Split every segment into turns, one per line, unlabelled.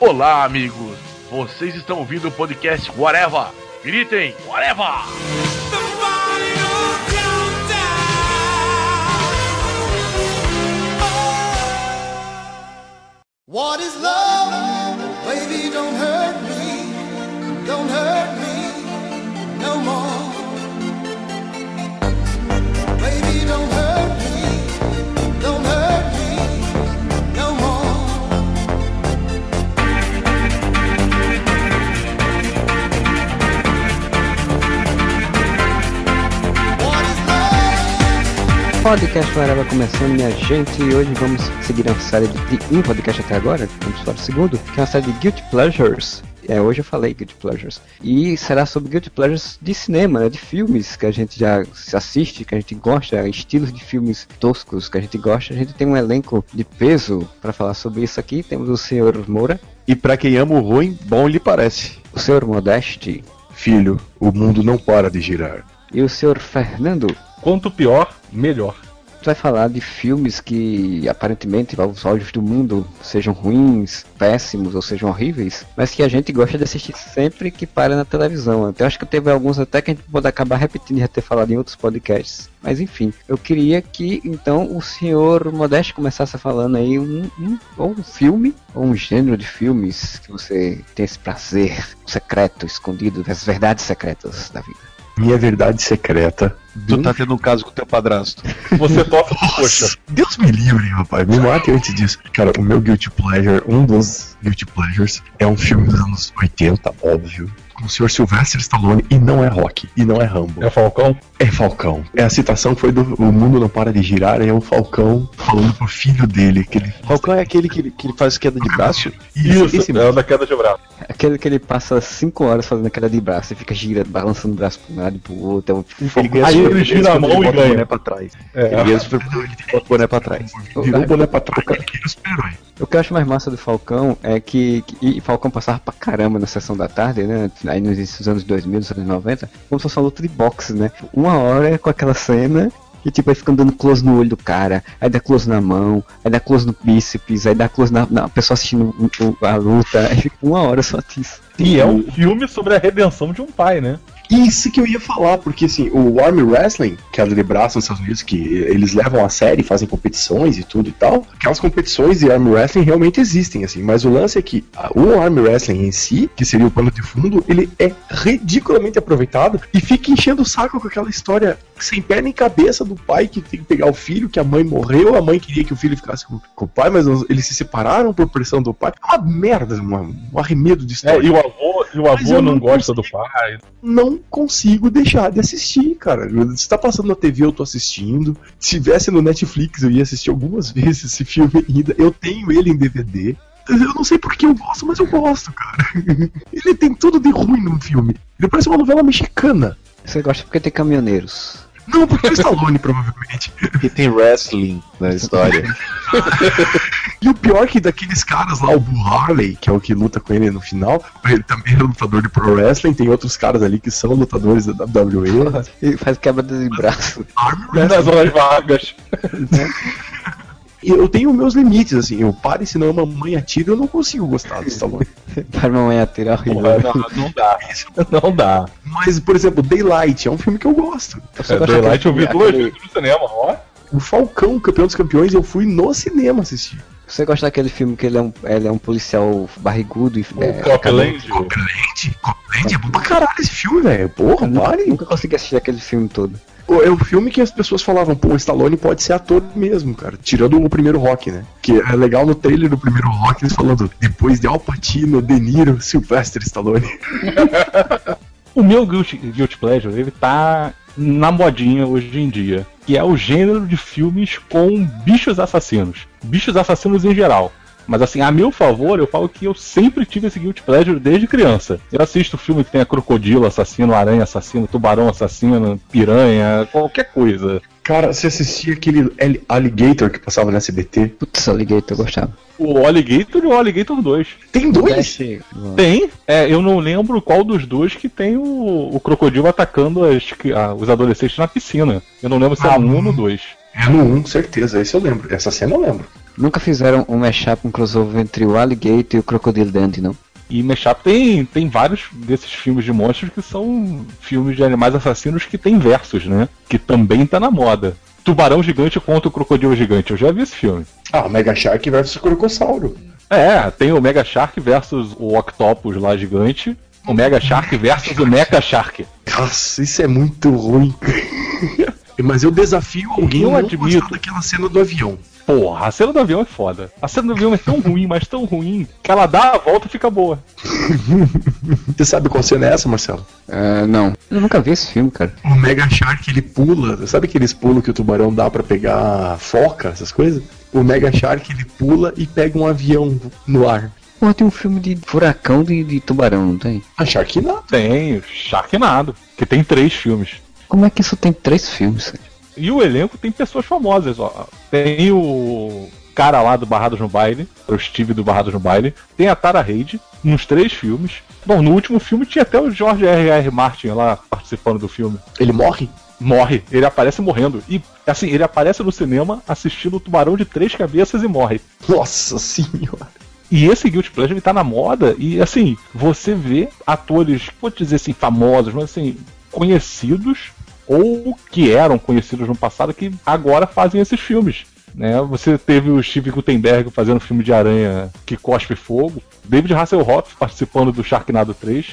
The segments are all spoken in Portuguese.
Olá, amigos. Vocês estão ouvindo o podcast Whatever. Gritem, Whatever!
What is love? Baby, don't
Podcast Whatever começando, minha gente, e hoje vamos seguir a série de, de um podcast até agora, vamos para o segundo, que é uma série de Guilty Pleasures. É, hoje eu falei Guilty Pleasures. E será sobre Guilty Pleasures de cinema, né, de filmes que a gente já se assiste, que a gente gosta, estilos de filmes toscos que a gente gosta. A gente tem um elenco de peso para falar sobre isso aqui. Temos o senhor Moura,
E pra quem ama o ruim, bom lhe parece.
o senhor Modeste
Filho, o mundo não para de girar.
e o senhor Fernando.
Quanto pior, melhor.
gente vai falar de filmes que aparentemente aos olhos do mundo sejam ruins, péssimos ou sejam horríveis, mas que a gente gosta de assistir sempre que para na televisão. Então acho que teve alguns até que a gente pode acabar repetindo e já ter falado em outros podcasts. Mas enfim, eu queria que então o senhor Modesto começasse falando aí um, um, ou um filme, ou um gênero de filmes que você tem esse prazer secreto, escondido, das verdades secretas da vida.
Minha verdade secreta.
Tu tá tendo um caso com teu padrasto.
Você toca.
Nossa, Deus me livre, rapaz. Me mate antes disso. Cara, o meu Guilty Pleasure, um dos Guilty Pleasures, é um filme dos anos 80, óbvio. Com o senhor Sylvester Stallone e não é rock, e não é Rambo.
É o Falcão?
É Falcão. É a citação que foi do O Mundo Não Para de Girar, é o Falcão falando pro filho dele. Que ele...
Falcão é aquele que, que ele faz queda de braço?
Isso,
esse
é o da queda de braço.
Aquele que ele passa 5 horas fazendo aquela de braço e fica girando, balançando o braço pra um lado e pro outro. É um
Ele ganha
Aí
super
ele gira a mão
ele
e
bota
ganha.
o boné pra trás.
É.
Ele ganha super ele bota o boné pra trás.
Virou o boné pra trás, cara. O
que eu acho mais massa do Falcão é que, que e Falcão passava pra caramba na sessão da tarde, né? Aí nos anos 2000, dos anos 90, como se fosse uma luta de boxe, né? Uma hora com aquela cena e tipo, aí fica dando close no olho do cara, aí dá close na mão, aí dá close no bíceps, aí dá close na, na pessoa assistindo a luta, aí fica uma hora só disso.
E é um filme sobre a redenção de um pai, né?
Isso que eu ia falar, porque assim, o Army Wrestling, que é de braço nos Estados Unidos, que eles levam a série, fazem competições e tudo e tal, aquelas competições de Army Wrestling realmente existem, assim, mas o lance é que o Army Wrestling em si, que seria o pano de fundo, ele é ridiculamente aproveitado e fica enchendo o saco com aquela história sem pé nem cabeça do pai que tem que pegar o filho, que a mãe morreu, a mãe queria que o filho ficasse com, com o pai, mas eles se separaram por pressão do pai. É uma merda, uma- um arremedo de
É,
história
e o avô, e o avô não
não
gosta do pai.
não consigo deixar de assistir, cara. Se tá passando na TV, eu tô assistindo. Se tivesse no Netflix, eu ia assistir algumas vezes esse filme ainda. Eu tenho ele em DVD. Eu não sei porque eu gosto, mas eu gosto, cara. Ele tem tudo de ruim no filme. Ele parece uma novela mexicana.
Você gosta porque tem caminhoneiros.
Não, porque é o Stallone, provavelmente.
Porque tem wrestling na história.
E o pior que daqueles caras lá, o Bull Harley, que é o que luta com ele no final, ele também é lutador de pro wrestling. Tem outros caras ali que são lutadores da WWE.
E faz quebra de braço.
Arm
Nas
wrestling.
horas vagas.
Eu tenho meus limites, assim, eu pare senão a mamãe atira, eu não consigo gostar do Stallone.
Para a mamãe atirar horrível.
Porra, não, não dá. Não dá.
Mas, por exemplo, Daylight é um filme que eu gosto.
Você
É, Daylight eu vi duas vezes no cinema, ó.
O Falcão, campeão dos campeões, eu fui no cinema assistir.
Você gosta daquele filme que ele é um, ele é um policial barrigudo e. é,
O Copland.
Copland? Copland é bom pra caralho esse filme, velho. Porra,
Eu nunca,
pare.
nunca consegui assistir aquele filme todo.
É o filme que as pessoas falavam, pô, o Stallone pode ser ator mesmo, cara. Tirando o primeiro rock, né? Que é legal no trailer do primeiro rock, eles falando, depois de Al Pacino, De Niro, Sylvester Stallone.
O meu Guilty, Guilty Pleasure, ele tá na modinha hoje em dia. Que é o gênero de filmes com bichos assassinos. Bichos assassinos em geral. Mas assim, a meu favor, eu falo que eu sempre tive esse Guilty Pleasure desde criança. Eu assisto filme que tenha crocodilo assassino, aranha assassino, tubarão assassino, piranha, qualquer coisa.
Cara, você assistia aquele Al- Alligator que passava no SBT?
Putz, Alligator, eu gostava.
O Alligator e o Alligator 2.
Tem dois?
Tem, é, eu não lembro qual dos dois que tem o, o crocodilo atacando as, a- os adolescentes na piscina. Eu não lembro se é
Ah,
no 1 ou
hum.
no 2.
É no 1, certeza, esse eu lembro. Essa cena eu lembro.
Nunca fizeram um mashup, um crossover entre o Alligator e o Crocodile Dundee, não?
E Mashup tem, tem vários desses filmes de monstros que são filmes de animais assassinos que tem versos, né? Que também tá na moda. Tubarão gigante contra o crocodilo gigante. Eu já vi esse filme.
Ah, o Mega Shark versus o Crocossauro.
É, tem o Mega Shark versus o Octopus lá gigante. O Mega Shark versus o Mecha Shark.
Nossa, isso é muito ruim. Mas eu desafio alguém
Eu admito.
daquela cena do avião.
Porra, a cena do avião é foda. A cena do avião é tão ruim, mas tão ruim, que ela dá a volta e fica boa.
Você sabe qual cena é essa, Marcelo?
Ah, não. Eu nunca vi esse filme, cara.
O Mega Shark ele pula. Sabe aqueles pulos que o tubarão dá pra pegar foca, essas coisas? O Mega Shark ele pula e pega um avião no ar.
Pô, tem um filme de furacão de, de tubarão, não tem?
A Shark não.
Tem o Sharknado, que tem três filmes.
Como é que isso tem três filmes?
E o elenco tem pessoas famosas, ó. Tem o cara lá do Barrados no Baile, o Steve do Barrados no Baile. Tem a Tara Reid, nos três filmes. Bom, no último filme tinha até o George R.R. Martin lá participando do filme.
Ele morre?
Morre, ele aparece morrendo. E, assim, ele aparece no cinema assistindo o Tubarão de Três Cabeças e morre.
Nossa senhora.
E esse Guilty Pleasure ele tá na moda e assim, você vê atores, vou dizer assim, famosos, mas assim, conhecidos ou que eram conhecidos no passado que agora fazem esses filmes. Né? Você teve o Steve Gutenberg fazendo filme de aranha que cospe fogo, David Hasselhoff participando do Sharknado 3.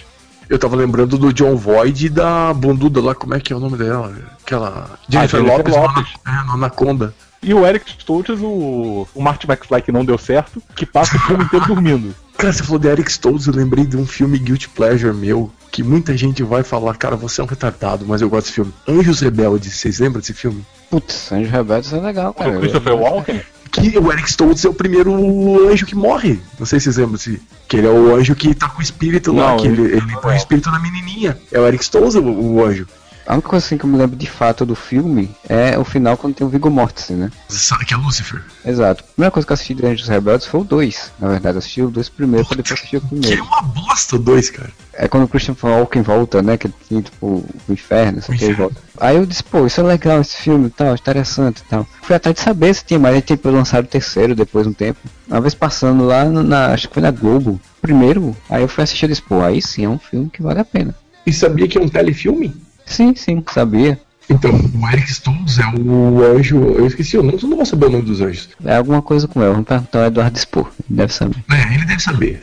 Eu tava lembrando do John Voight e da bunduda lá, como é que é o nome dela? Aquela. Jennifer, Lopez. No, Ana- é, no Anaconda.
E o Eric Stoltz, o, o Marty McFly que não deu certo, que passa o filme inteiro dormindo.
Cara, você falou de Eric Stoltz, eu lembrei de um filme Guilty Pleasure meu, que muita gente vai falar, cara, você é um retardado, mas eu gosto desse filme. Anjos Rebeldes, vocês lembram desse filme?
Putz, Anjos Rebeldes é legal, cara.
o Christopher Walken.
Que o Eric Stoltz é o primeiro anjo que morre. Não sei se vocês lembram, se, que ele é o anjo que tá com o espírito lá,
Não,
que ele,
ele-
ele põe o espírito na menininha. É o Eric Stoltz o, o anjo.
A única coisa assim que eu me lembro de fato do filme é o final quando tem o Viggo Mortensen, né?
Você sabe que é Lucifer.
Exato. A primeira coisa que eu assisti de Anjos Rebeldes foi o 2. Na verdade, eu assisti o 2 primeiro pra depois assistir o
Que é
primeiro.
uma bosta o dois, cara.
É quando o Christopher Walken volta, né? Que ele tem, tipo, o inferno, sei o que ele
inferno.
volta. Aí eu disse, pô, isso é legal, esse filme e tal, interessante e tal. Fui atrás de saber se tinha mais, tipo, lançaram o terceiro depois de um tempo. Uma vez passando lá na, acho que foi na Globo, primeiro, aí eu fui assistir e disse, pô, aí sim é um filme que vale a pena.
E sabia que é um telefilme?
Sim, sim, sabia.
Então, o Eric Stoltz é o anjo. Eu esqueci o nome, eu não vou saber o nome dos anjos.
É alguma coisa com ela, vamos perguntar ao Eduardo Spor, ele deve saber.
É, ele deve saber.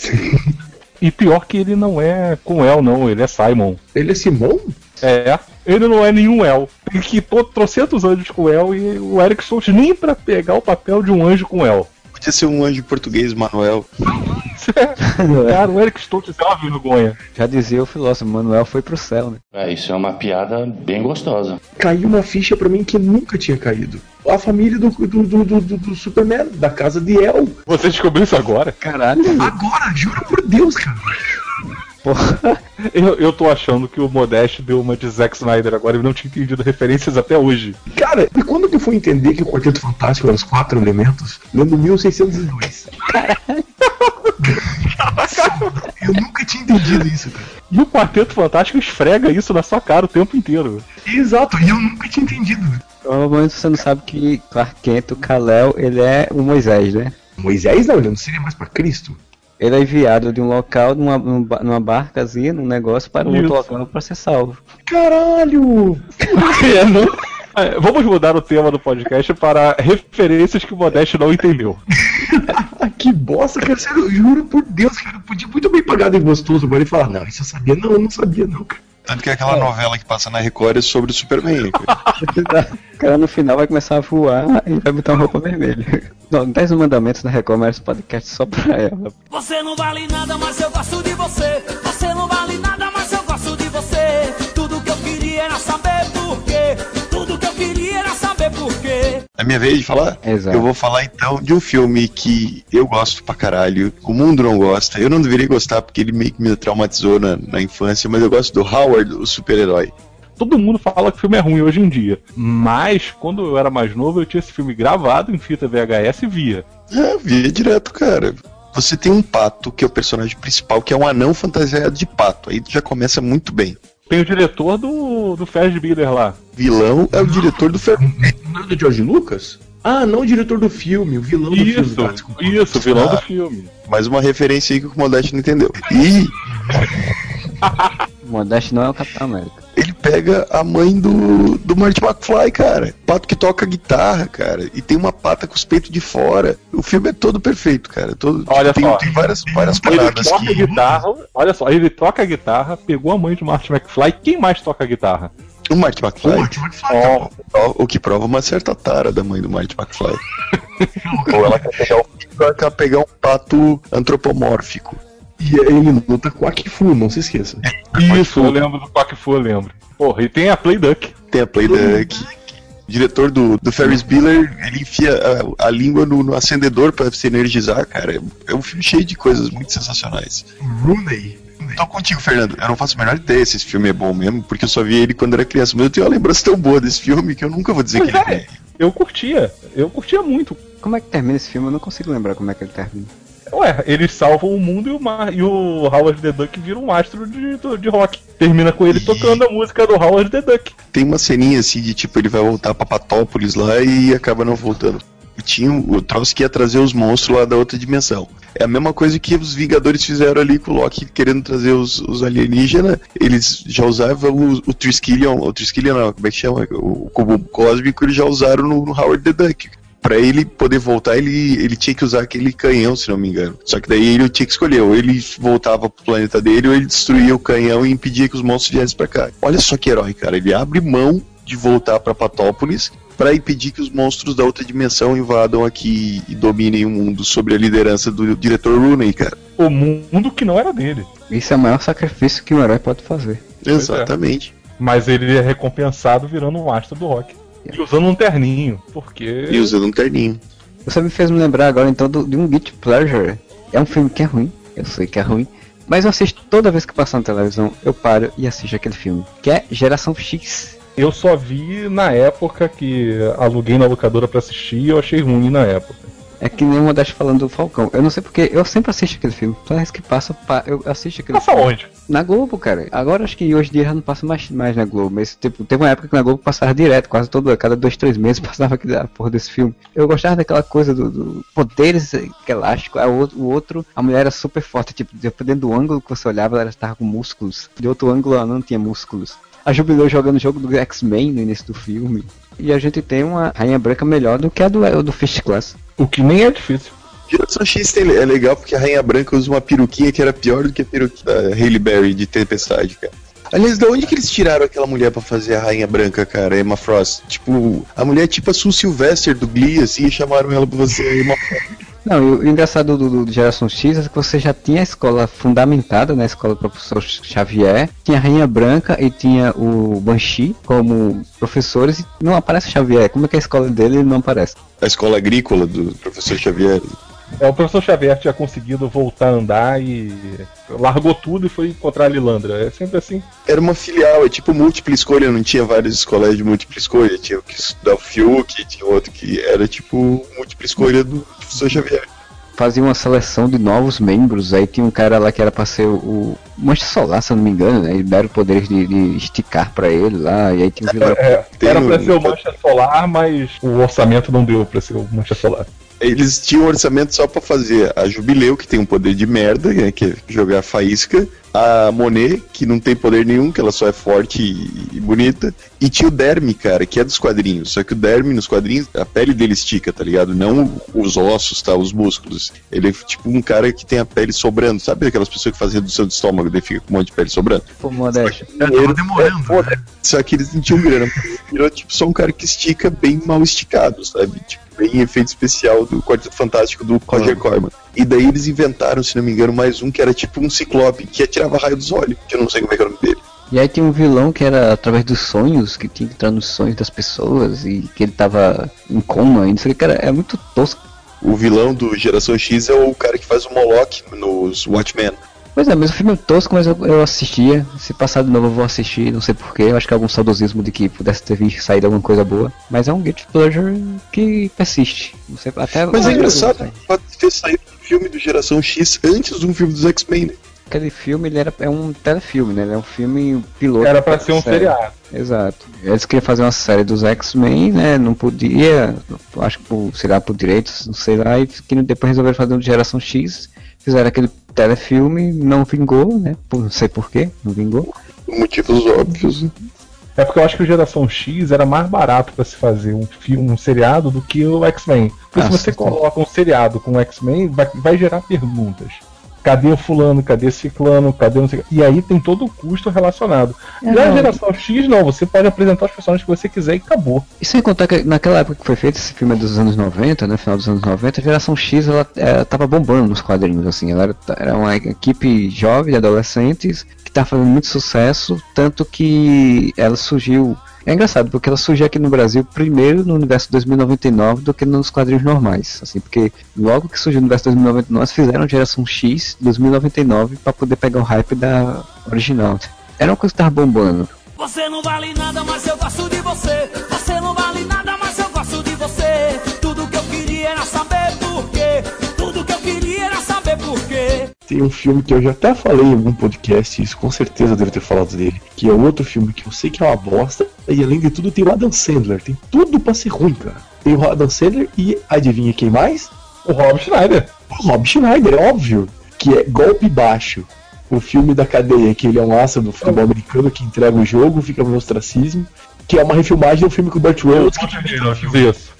E pior que ele não é com El, não, ele é Simon.
ele é Simon?
É, ele não é nenhum El. Tem que pôr trocentos anjos com El e o Eric Stoltz nem pra pegar o papel de um anjo com El.
Podia ser um anjo português, Manuel.
Cara, o Eric Stoltz é uma vergonha.
Já dizia o filósofo, Manuel foi pro céu, né?
É, isso é uma piada bem gostosa.
Caiu uma ficha pra mim que nunca tinha caído. A família do, do, do, do, do- do Superman, da casa de El.
Você descobriu isso agora?
Caralho.
Agora, juro por Deus, cara.
Eu, eu tô achando que o Modeste deu uma de Zack Snyder agora e não tinha entendido referências até hoje.
Cara, e quando que eu fui entender que o Quarteto Fantástico era os quatro elementos? Lendo 1602. eu nunca tinha entendido isso, cara.
E o Quarteto Fantástico esfrega isso na sua cara o tempo inteiro.
Exato, e eu nunca tinha entendido.
Provavelmente você não sabe que Clark Kent, o Kal-El, ele é o Moisés, né?
Moisés não, ele não seria mais pra Cristo.
Ele é enviado de um local, numa, numa barcazinha, num negócio, para um outro local para ser salvo.
Caralho!
É, vamos mudar o tema do podcast para referências que o Modeste não entendeu.
Que bosta, cara. Sério, eu juro por Deus, cara. Eu podia muito bem pagar de gostoso agora e falar, não, isso eu sabia. Não, eu não sabia, não, cara.
Tanto que aquela novela que passa na Record é sobre o Superman. cara.
O cara no final vai começar a voar e vai botar uma roupa vermelha. Não, 10 mandamentos da Record, mas esse podcast só pra ela.
Você não vale nada, mas eu gosto de você. Você não vale quê.
É minha vez de falar?
Exato.
Eu vou falar então de um filme que eu gosto pra caralho, que o mundo não gosta. Eu não deveria gostar porque ele meio que me traumatizou na, na infância, mas eu gosto do Howard, o super-herói.
Todo mundo fala que o filme é ruim hoje em dia. Mas, quando eu era mais novo, eu tinha esse filme gravado em fita VHS e via.
É, via direto, cara. Você tem um pato, que é o personagem principal, que é um anão fantasiado de pato. Aí já começa muito bem.
Tem o diretor do, do Bueller lá.
Vilão é o diretor do Fer...
Não é do George Lucas? Ah, não o diretor do filme, o vilão do filme.
Isso,
tá, desculpa.
isso, vilão
Ah.
do filme.
Mais uma referência aí que o Modeste não entendeu. E
O Modeste não é o Capitão América.
Ele pega a mãe do, do Marty McFly, cara. Pato que toca guitarra, cara. E tem uma pata com os peitos de fora. O filme é todo perfeito, cara. Todo,
Olha
tem,
só.
tem várias, várias
Ele
paradas
toca
que.
guitarra, olha só, ele toca a guitarra, pegou a mãe de Marty McFly. Quem mais toca guitarra?
O Marty
O
McFly.
Marty McFly,
Ó,
O que prova uma certa tara da mãe do Marty McFly. Ou ela quer pegar, um, ela quer pegar um pato antropomórfico.
E ele luta com a Kifu, não se esqueça.
Isso, eu lembro do Quack Fu, eu lembro. Porra, e tem a Play Duck.
Tem a Playduck. O diretor do, do Ferris Bueller, ele enfia a, a língua no, no acendedor pra se energizar, cara. É um filme cheio de coisas muito sensacionais.
Rooney.
Tô contigo, Fernando. Eu não faço a menor ideia se esse filme é bom mesmo, porque eu só vi ele quando era criança. Mas eu tenho uma lembrança tão boa desse filme que eu nunca vou dizer
Pois
que ele é
é.
ruim.
Eu curtia, eu curtia muito.
Como é que termina esse filme? Eu não consigo lembrar como é que ele termina.
Ué, eles salvam o mundo e o, Mar e o Howard the Duck vira um astro de, de rock. Termina com ele tocando a música do Howard the Duck.
Tem uma ceninha assim de tipo, ele vai voltar pra Patópolis lá e acaba não voltando. E Tinha o troço que ia trazer os monstros lá da outra dimensão. É a mesma coisa que os Vingadores fizeram ali com o Loki querendo trazer os, os alienígenas. Eles já usavam o, o Triskelion, o Triskelion não, como é que chama? O cubo cósmico, eles já usaram no, no Howard the Duck. Pra ele poder voltar, ele, ele tinha que usar aquele canhão, se não me engano. Só que daí ele tinha que escolher, ou ele voltava pro planeta dele, ou ele destruía o canhão e impedia que os monstros viessem pra cá. Olha só que herói, cara. Ele abre mão de voltar pra Patópolis pra impedir que os monstros da outra dimensão invadam aqui e dominem o mundo sob a liderança do diretor Rooney, cara.
O mundo que não era dele.
Isso é o maior sacrifício que um herói pode fazer.
é.
Exatamente.
Mas ele é recompensado virando um astro do rock. E usando um terninho. Porque.
E usando um terninho.
Você me fez me lembrar agora então do- de um Guilty Pleasure. É um filme que é ruim, eu sei que é ruim. Mas eu assisto toda vez que passa na televisão, eu paro e assisto aquele filme. Que é Geração X.
Eu só vi na época que aluguei na locadora pra assistir e eu achei ruim na época.
É que nem o Modesto falando do Falcão. Eu não sei porque eu sempre assisto aquele filme. Toda vez que passa, pa- eu assisto aquele
Passa
filme.
onde?
Na Globo, cara. Agora acho que hoje em dia já não passa mais, mais na Globo. Mas tipo, teve uma época que na Globo passava direto, quase todo, cada dois, três meses passava aquele, a porra desse filme. Eu gostava daquela coisa do, do poderes é elástico. A outro, o outro, a mulher era super forte. Tipo, dependendo do ângulo que você olhava, ela estava com músculos. De outro ângulo, ela não tinha músculos. A Jubileu jogando o jogo do X-Men no início do filme. E a gente tem uma Rainha Branca melhor do que a do, do First Class.
O que nem é difícil.
Geração X tem- é legal porque a Rainha Branca usa uma peruquinha que era pior do que a peruquinha da Hailey Berry de Tempestade, cara. Aliás, da onde que eles tiraram aquela mulher pra fazer a Rainha Branca, cara? Emma Frost. Tipo, a mulher é tipo a Sue Sylvester do Glee, assim, e chamaram ela pra a Emma Frost.
Não, o engraçado do, do- do Geração X é que você já tinha a escola fundamentada na escola do professor Xavier, tinha a Rainha Branca e tinha o Banshee como professores e não aparece o Xavier. Como é que é a escola dele ele não aparece?
A escola agrícola do professor Xavier.
É, o professor Xavier tinha conseguido voltar a andar e largou tudo e foi encontrar a Lilandra. É sempre assim.
Era uma filial, é tipo múltipla escolha, não tinha várias escolas de múltipla escolha. Tinha o que estudar o Fiuk, tinha outro que era tipo múltipla escolha do professor Xavier.
Fazia uma seleção de novos membros, aí tinha um cara lá que era pra ser o, Mancha Solar, se eu não me engano, né? Ele deram poderes de, de esticar pra ele lá, e aí tinha o vilão.
É,
Tem
era pra ser o Mancha Solar, mas o orçamento não deu pra ser o Mancha Solar.
Eles tinham um orçamento só pra fazer a Jubileu, que tem um poder de merda, né, que é jogar faísca. A Monet, que não tem poder nenhum, que ela só é forte e, e bonita. E tinha o Derme, cara, que é dos quadrinhos. Só que o Derme, nos quadrinhos, a pele dele estica, tá ligado? Não os ossos, tá? Os músculos. Ele é tipo um cara que tem a pele sobrando. Sabe aquelas pessoas que fazem redução de estômago e fica com um monte de pele sobrando?
Pô, Modesto.
É, tava demorando. né?
Só que eles não tinham grana. Virou tipo só um cara que estica bem mal esticado, sabe? Tipo, bem efeito especial do Quarteto Fantástico do Roger Corman. E daí eles inventaram, se não me engano, mais um que era tipo um ciclope que atirava raio dos olhos. Que eu não sei como é que é o nome dele.
E aí tinha um vilão que era através dos sonhos, que tinha que entrar nos sonhos das pessoas, e que ele tava em coma, e não sei o que, cara, é muito tosco.
O vilão do Geração X é o cara que faz o Moloch nos Watchmen.
Pois é, mas o filme é tosco, mas eu, eu assistia. Se passar de novo eu vou assistir, não sei porquê. Eu acho que é algum saudosismo de que pudesse ter saído alguma coisa boa. Mas é um guilty pleasure que persiste. Não sei, até
Mas é engraçado o fato de ter saído um filme do Geração X antes de um filme dos X-Men, né?
aquele filme ele era, é um telefilme, né? Ele é um filme piloto.
Era pra ser um
série.
seriado.
Exato. Eles queriam fazer uma série dos X-Men, né? Não podia, acho que por, sei lá, por direitos, não sei lá, e que depois resolveram fazer um de geração X. Fizeram aquele telefilme, não vingou, né? Não sei porquê, não vingou.
Por motivos óbvios.
É porque eu acho que o Geração X era mais barato pra se fazer um filme, um seriado do que o X-Men. Porque
Ah,
se você
sim.
coloca um seriado com o X-Men, vai, vai gerar perguntas. Cadê o fulano? Cadê ciclano? Cadê não sei? E aí tem todo o custo relacionado. Já a geração X, não, você pode apresentar os personagens que você quiser e acabou.
E sem contar que naquela época que foi feito, esse filme é dos anos 90, né? Final dos anos 90, a geração X ela, ela tava bombando nos quadrinhos, assim. Ela era, era uma equipe jovem de adolescentes que tava fazendo muito sucesso, tanto que ela surgiu. É engraçado, porque ela surgiu aqui no Brasil primeiro no universo 2099 do que nos quadrinhos normais. Assim, porque logo que surgiu no universo 2099, fizeram a geração X 2099 para poder pegar o hype da original. Era uma coisa que tava bombando.
Você não vale nada, mas eu gosto de você. Você não vale nada,
Tem um filme que eu já até falei em algum podcast, isso com certeza eu devo ter falado dele, que é outro filme que eu sei que é uma bosta, e além de tudo tem o Adam Sandler, tem tudo pra ser ruim, cara. Tem o Adam Sandler e adivinha quem mais?
O Rob Schneider.
O Rob Schneider, é óbvio, que é Golpe Baixo. O filme da cadeia, que ele é um asa do futebol americano que entrega o jogo, fica no ostracismo, que é uma refilmagem do filme com o Burt Reynolds, que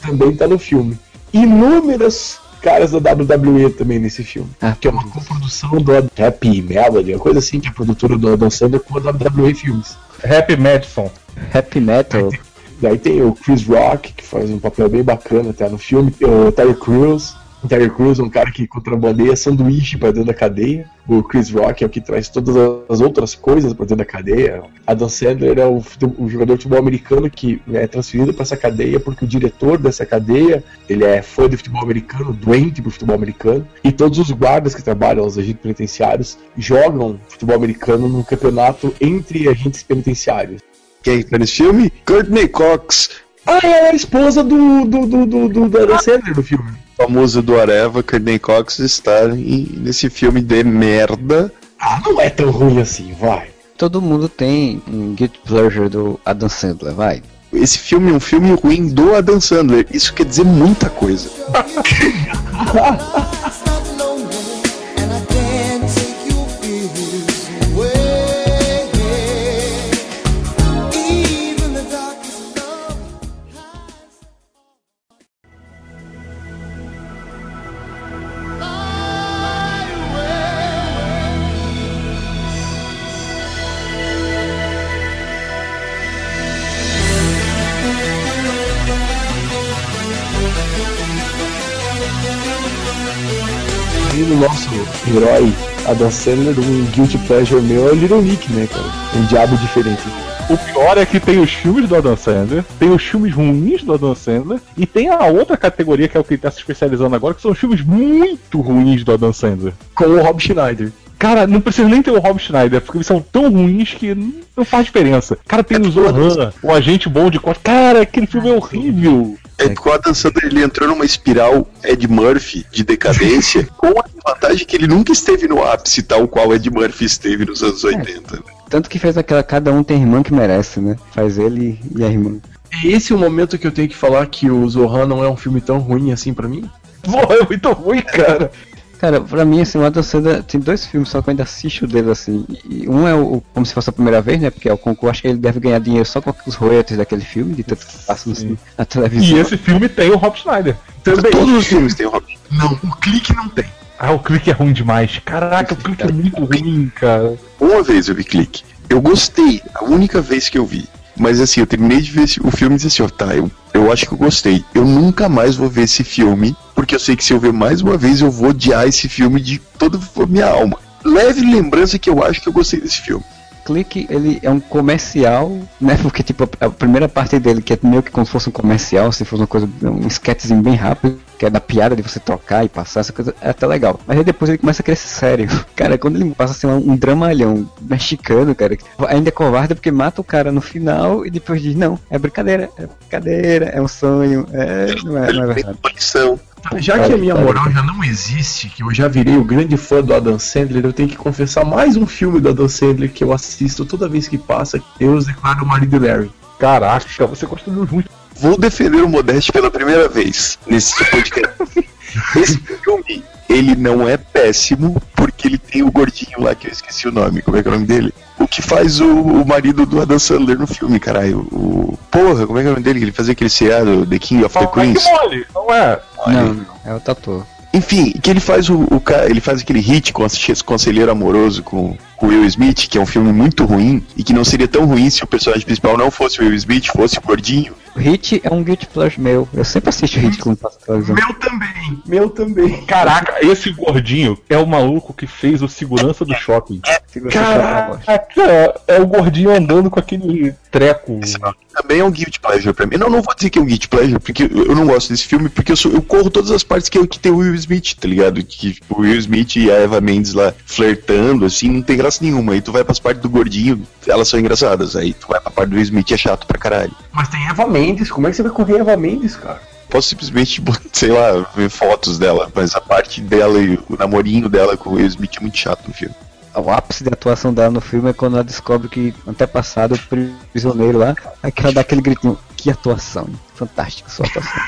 também tá no filme. Inúmeras caras da WWE também nesse filme.
Ah,
que é uma coprodução do Happy Melody, uma coisa assim, que é a produtora do Adam Sandler com a WWE Filmes.
Happy Madison.
Happy Metal.
Daí tem o Chris Rock, que faz um papel bem bacana até no filme, tem o Terry Crews. O Terry Crews é um cara que contrabandeia sanduíche pra dentro da cadeia. O Chris Rock é o que traz todas as outras coisas pra dentro da cadeia. Adam Sandler é o, o jogador de futebol americano que é transferido pra essa cadeia porque o diretor dessa cadeia ele é fã de futebol americano, doente pro futebol americano. E todos os guardas que trabalham nos agentes penitenciários jogam futebol americano num campeonato entre agentes penitenciários.
Quem tá nesse filme? Courtney Cox,
Ah, ela é a esposa do, do, do, do, do, do Adam Sandler no filme.
Famosa do Areva, Courtney Cox, está em- nesse filme de merda.
Ah, não é tão ruim assim, vai.
Todo mundo tem um guilty pleasure do Adam Sandler, vai.
Esse filme é um filme ruim do Adam Sandler. Isso quer dizer muita coisa.
herói Adam Sandler, um guilty pleasure meu é o Little Nick, né, cara? Um diabo diferente.
O pior é que tem os filmes do Adam Sandler, tem os filmes ruins do Adam Sandler, e tem a outra categoria que é o que ele tá se especializando agora, que são os filmes muito ruins do Adam Sandler.
Com o Rob Schneider.
Cara, não precisa nem ter o Rob Schneider, porque eles são tão ruins que não faz diferença. Cara, tem o Zohan, o agente bom de costa. Cara, aquele filme é horrível.
É que o Adam Sandler ele entrou numa espiral Ed Murphy de decadência, com a vantagem que ele nunca esteve no ápice, tal qual Ed Murphy esteve nos anos 80. né?
Tanto que fez aquela Cada um tem irmã que merece, né? Faz ele e a irmã.
É esse o momento que eu tenho que falar que o Zohan não é um filme tão ruim assim pra mim?
Porra, é muito ruim, cara.
Cara, pra mim, assim, o Adam Sandler tem dois filmes só que eu ainda assisto dele, assim. E um é o, como se fosse a primeira vez, né? Porque é o concurso, acho que ele deve ganhar dinheiro só com os royalties daquele filme, de tanto que passa no,
Sim.
na televisão.
E esse filme tem o Rob Schneider.
Também.
Todos os filmes têm o Robin.
Não, o clique não tem.
Ah, o clique é ruim demais. Caraca, o clique é muito ruim, cara.
Uma vez eu vi clique. Eu gostei, a única vez que eu vi. Mas assim, eu terminei de ver o filme e disse assim, ó, tá, eu, eu acho que eu gostei. Eu nunca mais vou ver esse filme, porque eu sei que se eu ver mais uma vez, eu vou odiar esse filme de toda a minha alma. Leve lembrança que eu acho que eu gostei desse filme.
Clique, ele é um comercial, né? Porque, tipo, a, primeira parte dele, que é meio que como se fosse um comercial, se fosse uma coisa, um sketchzinho bem rápido, que é da piada de você trocar e passar, essa coisa é até legal. Mas aí depois ele começa a crescer sério. Cara, quando ele passa a ser um, dramalhão mexicano, cara, ainda é covarde porque mata o cara no final e depois diz, não, é brincadeira, é brincadeira, é um sonho, é, não é, não é verdade.
Já que a minha moral já não existe, que eu já virei o grande fã do Adam Sandler, eu tenho que confessar mais um filme do Adam Sandler que eu assisto toda vez que passa, eu os declaro o marido Larry.
Caraca, você gosta muito.
Vou defender o Modeste pela primeira vez nesse podcast. Esse filme, ele não é péssimo, porque ele tem o gordinho lá que eu esqueci o nome. Como é que é o nome dele? O que faz o, o marido do Adam Sandler no filme, caralho. O. Porra, como é que é o nome dele? Ele fazia aquele seriado, The King of the Queens.
mole, não é?
Não, não, é o tatu.
Enfim, que ele faz o, o ele faz aquele hit com esse conselheiro amoroso com com o Will Smith, que é um filme muito ruim e que não seria tão ruim se o personagem principal não fosse o Will Smith, fosse o gordinho.
Hit é um guilty pleasure meu. Eu sempre assisto Hit quando passa televisão.
Meu também, meu também.
Caraca, esse gordinho é o maluco que fez o segurança do shopping.
Segurança do shopping, eu.
Caraca, é o gordinho andando com aquele treco.
Também é um guilty pleasure pra mim. Não, não vou dizer que é um guilty pleasure, porque eu eu não gosto desse filme, porque eu, sou- eu corro todas as partes que, que tem o Will Smith, tá ligado? Que tipo, o Will Smith e a Eva Mendes lá flertando, assim, não tem graça nenhuma. Aí tu vai pras partes do gordinho, elas são engraçadas. Aí tu vai pra parte do Will Smith, é chato pra caralho.
Mas tem Eva Mendes, como é que você vai correr Eva Mendes, cara?
Posso simplesmente, sei lá, ver fotos dela, mas a parte dela e o namorinho dela com o Will Smith é muito chato no filme.
O ápice da atuação dela no filme é quando ela descobre que antepassado, o prisioneiro lá, aí que ela dá aquele gritinho. Que atuação, hein? Fantástico sua atuação.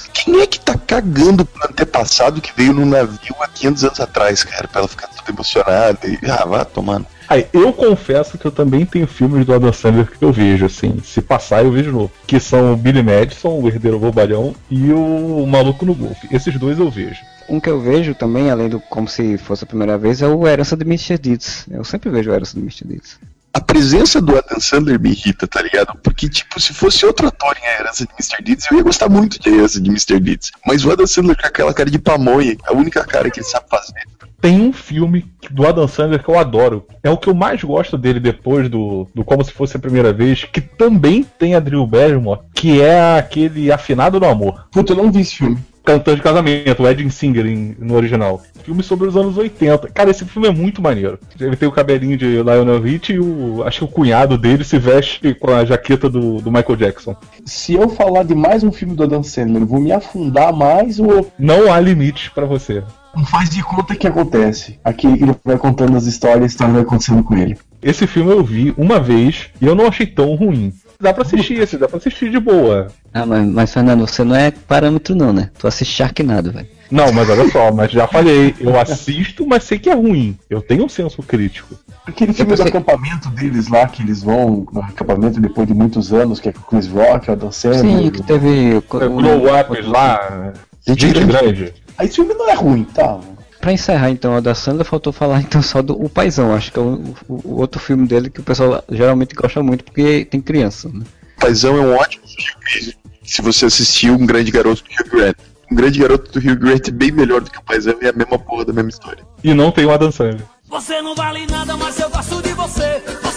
Quem é que tá cagando pro antepassado que veio num navio há 500 anos atrás, cara, pra ela ficar toda emocionada e, ah, vá tomando.
Aí, eu confesso que eu também tenho filmes do Adam Sandler que eu vejo, assim, se passar eu vejo de novo. Que são o Billy Madison, o Herdeiro Bobalhão, e o Maluco no Golfe. Esses dois eu vejo.
Um que eu vejo também, além do como se fosse a primeira vez, é o Herança de Mr. Deeds. Eu sempre vejo o Herança de Mr. Deeds.
A presença do Adam Sandler me irrita, tá ligado? Porque, tipo, se fosse outro ator em A Herança de Mr. Deeds, eu ia gostar muito de A Herança de Mr. Deeds. Mas o Adam Sandler com aquela cara de pamonha, a única cara que ele sabe fazer.
Tem um filme do Adam Sandler que eu adoro. É o que eu mais gosto dele depois do, do Como Se Fosse a Primeira Vez, que também tem a Drew Barrymore, que é aquele Afinado no Amor.
Puta, eu não vi esse filme.
Cantor de casamento, o Ed Singer em- no original. Filme sobre os anos 80. Cara, esse filme é muito maneiro. Ele tem o cabelinho de Lionel Richie e o. Acho que o cunhado dele se veste com a jaqueta do, do Michael Jackson.
Se eu falar de mais um filme do Adam Sandler, vou me afundar mais ou
Não há limites pra você.
Não faz de conta que acontece? Aqui ele vai contando as histórias e a história vai acontecendo com ele.
Esse filme eu vi uma vez e eu não achei tão ruim. Dá pra assistir esse, dá pra assistir de boa.
Ah, mas, mas Fernando, você não é parâmetro não, né? Tu assiste Sharknado, velho.
Não, mas olha só, mas já falei, eu assisto, mas sei que é ruim. Eu tenho um senso crítico.
Aquele filme
pensei-
do acampamento deles lá, que eles vão no acampamento depois de muitos anos, que é com o Chris Rock, o Sandler.
Sim, que teve... o-
É, Glow Up lá, gente grande.
Aí esse filme não é ruim, tá?
Pra encerrar então a da Sandra, faltou falar então só do O Paizão, acho que é o, o- o outro filme dele que o pessoal geralmente gosta muito porque tem criança, né?
Paizão é um ótimo filme se você assistiu Um Grande Garoto do Hugh Grant. Um Grande Garoto do Hugh Grant é bem melhor do que o Paizão e é a mesma porra da mesma história.
E não tem o Adam Sandler.
Você não vale nada, mas eu gosto de você. Você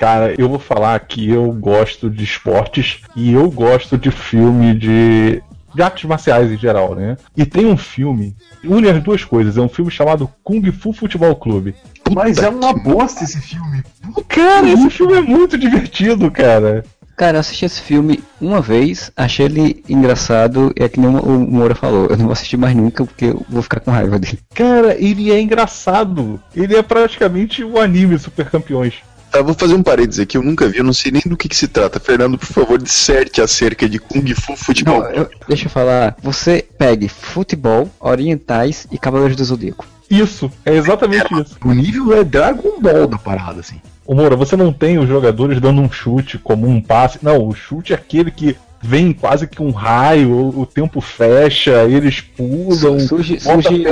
Cara, eu vou falar que eu gosto de esportes e eu gosto de filme de, de artes marciais em geral, né? E tem um filme, une as duas coisas, é um filme chamado Kung Fu Futebol Clube.
Mas é uma bosta esse filme.
Cara, esse filme é muito divertido, cara.
Cara, eu assisti esse filme uma vez, achei ele engraçado, e é que nem o Moura falou, eu não vou assistir mais nunca porque eu vou ficar com raiva dele.
Cara, ele é engraçado. Ele é praticamente o anime Super Campeões.
Tá, vou fazer um parênteses aqui, eu nunca vi, eu não sei nem do que, que se trata. Fernando, por favor, disserte acerca de Kung Fu Futebol.
Não, eu- deixa eu falar, você pegue futebol, orientais e Cavaleiros do Zodíaco.
Isso, é exatamente isso.
O nível é Dragon Ball da parada, assim.
Ô Moura, você não tem os jogadores dando um chute como um passe. Não, o chute é aquele que vem quase que um raio, o, tempo fecha, eles pulam,
Surge, surge, surge,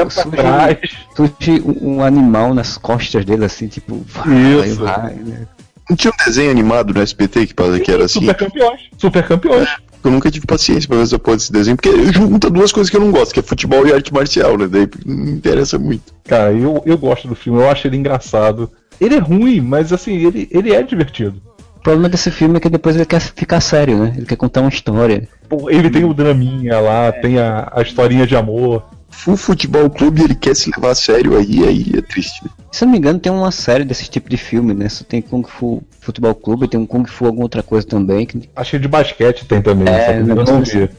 surge um, animal nas costas dele, assim, tipo, vai,
Isso.
vai, né?
Não tinha um desenho animado no SBT que, que era assim?
Super campeões. Super campeões.
Eu nunca tive paciência pra ver essa porra desse desenho, porque junta duas coisas que eu não gosto, que é futebol e arte marcial, né? Daí não me interessa muito.
Cara, eu, eu gosto do filme, eu acho ele engraçado. Ele é ruim, mas assim, ele, ele é divertido.
O problema desse filme é que depois ele quer ficar sério, né? Ele quer contar uma história.
Pô, ele tem o draminha lá, tem a, a historinha de amor.
Full Futebol Clube ele quer se levar a sério aí, aí é triste.
Se eu não me engano, tem uma série desse tipo de filme, né? Só tem Kung Fu Futebol Clube, tem um Kung Fu alguma outra coisa também. Que...
Acho que de basquete tem também,
É,
só que eu não vi.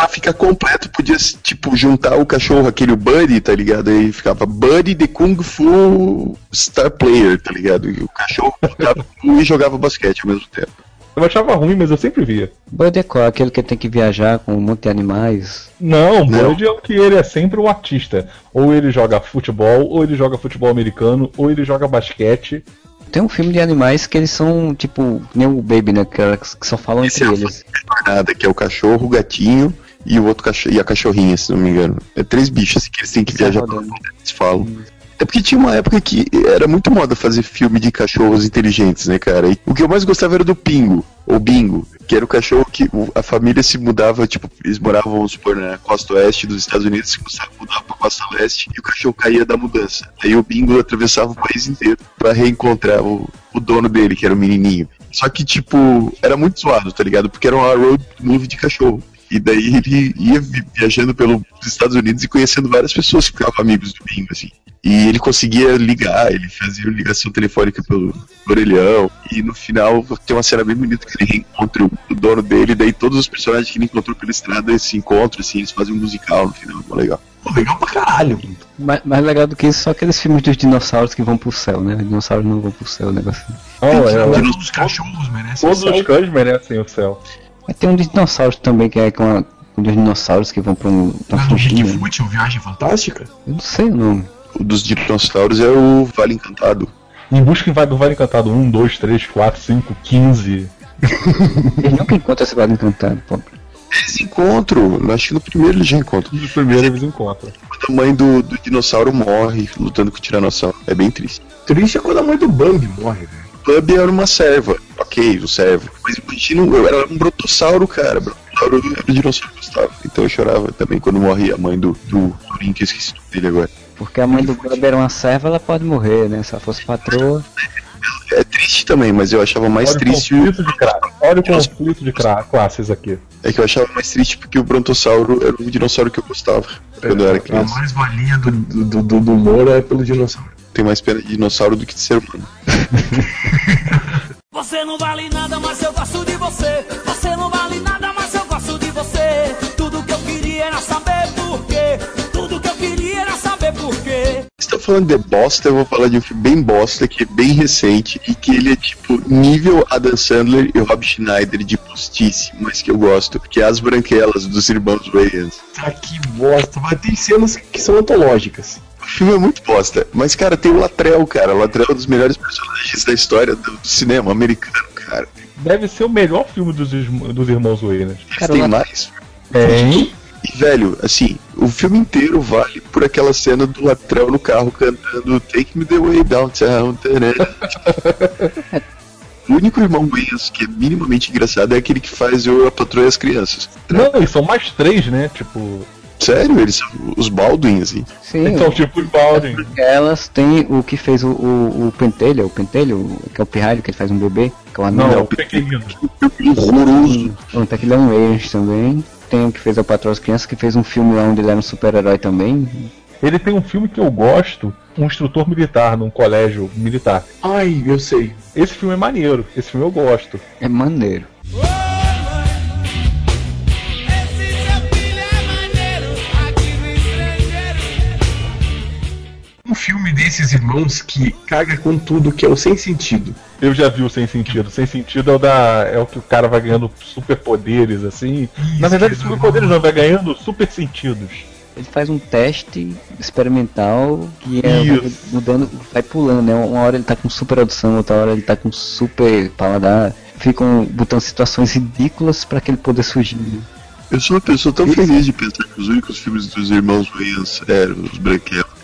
Pra ficar completo, podia, tipo, juntar o cachorro, aquele Buddy, tá ligado? Aí ficava Buddy de Kung Fu Star Player, tá ligado? E o cachorro e jogava basquete ao mesmo tempo.
Eu achava ruim, mas eu sempre via.
Bud é qual? Aquele que tem que viajar com um monte de animais.
Não,
Não.
Bud é o que ele é sempre um artista. Ou ele joga futebol, ou ele joga futebol americano, ou ele joga basquete.
Tem um filme de animais que eles são, tipo, nem o Baby, né? Que, que só falam
Esse
entre
é o
eles.
Nada, que é o cachorro, o gatinho e o outro cachorro, e a cachorrinha, se não me engano. É três bichos assim, que eles têm que
Sai
viajar pra onde eles falam. É porque tinha uma época que era muito moda fazer filme de cachorros inteligentes, né, cara? E o que eu mais gostava era do Pingo, ou Bingo, que era o cachorro que a família se mudava, tipo, eles moravam, vamos supor, na costa oeste dos Estados Unidos, se começava a mudar pra costa leste, e o cachorro caía da mudança. Aí o Bingo atravessava o país inteiro pra reencontrar o, o dono dele, que era o menininho. Só que, tipo, era muito zoado, tá ligado? Porque era uma road movie de cachorro. E daí ele ia vi- viajando pelos Estados Unidos e conhecendo várias pessoas que ficavam amigos do Bingo, assim. E ele conseguia ligar, ele fazia ligação telefônica pelo orelhão. E no final tem uma cena bem bonita que ele reencontra o dono dele, e daí todos os personagens que ele encontrou pela estrada se encontram, assim, eles fazem um musical no final, é legal.
Pô, legal pra caralho.
Mais, mais legal do que isso, só aqueles filmes dos dinossauros que vão pro céu, né? Os dinossauros não vão pro céu, o negócio.
Não, é,
Todos os cachorros merecem
todos
o
os cães merecem o céu.
Mas tem um de dinossauros também, que é com a, um dos dinossauros que vão pra um. Pra
o
fugindo.
Bigfoot, o Viagem Fantástica?
Eu não sei o nome.
O dos dinossauros é o Vale Encantado.
Em busca do Vale Encantado 1, 2, 3, 4, 5, 15.
Ele nunca encontra esse vale encantado, pô.
Eles encontram, acho que no primeiro eles já encontram.
No primeiro eles encontram.
Quando a mãe do, do dinossauro morre lutando com o tiranossauro. É bem triste.
Triste é quando a mãe do Bambi morre, velho.
Bambi era uma serva. Ok, o servo. Mas imagina, eu era um brontossauro, cara. Brontossauro era o dinossauro que eu gostava. Então eu chorava também quando morria a mãe do, do Turing, que eu esqueci o dele agora.
Porque a mãe do Bub era uma serva, ela pode morrer, né? Se ela fosse patroa.
É triste também, mas eu achava mais
Olha o
triste o.
conflito de cra- Olha o conflito de cra- classes aqui.
É que eu achava mais triste porque o brontossauro era o dinossauro que eu gostava quando eu era
A
criança.
mais valia do, do, do, do humor é pelo dinossauro.
Tem mais pena de dinossauro do que de ser humano.
Você não vale nada, mas eu gosto de você. Você não vale nada, mas eu gosto de você. Tudo que eu queria era saber por quê. Tudo que eu queria era saber por quê.
Você tá falando de bosta, eu vou falar de um filme bem bosta, que é bem recente, e que ele é tipo nível Adam Sandler e Rob Schneider de postice, mas que eu gosto, que é As Branquelas, dos irmãos Wayans.
Tá que bosta, mas tem cenas que são antológicas.
O filme é muito bosta, mas cara, tem o Latrell, cara. O Latrell é um dos melhores personagens da história do, cinema americano, cara.
Deve ser o melhor filme dos, dos irmãos Wayans.
Cara,
tem mais.
Tem.
E, velho, assim, o filme inteiro vale por aquela cena do Latrell no carro cantando Take Me The Way Downtown. o único irmão Wayans que é minimamente engraçado é aquele que faz o A Patroa e as Crianças.
Não, e são mais três, né? Tipo.
Sério, eles são os Baldwin, assim.
Sim,
Então, tipo, os Baldwin.
elas têm o que fez o, o, o pentelho, o pentelho, que é o pirralho, que ele faz um bebê, que é o
Não,
anão.
é o pequenino.
Horroroso.
Pronto, aquele é um Wayans também. Tem o que fez o Patrão das Crianças, que fez um filme lá onde ele era um super-herói também.
Ele tem um filme que eu gosto, um instrutor militar num colégio militar.
Ai, eu sei.
Esse filme é maneiro, esse filme eu gosto.
É maneiro.
Esse
Um filme desses irmãos que caga com tudo, que é o sem sentido.
Eu já vi o Sem Sentido. Sem Sentido é o da. é o que o cara vai ganhando superpoderes, assim. Na verdade,
é
superpoderes não, vai ganhando super sentidos.
Ele faz um teste experimental que é
Isso.
vai mudando, vai pulando, né? Uma hora ele tá com super audição, outra hora ele tá com super paladar. Ficam botando situações ridículas pra que ele poder fugir. né?
Eu sou uma pessoa tão feliz de pensar que os únicos filmes dos irmãos Wayans eram os Branquelos.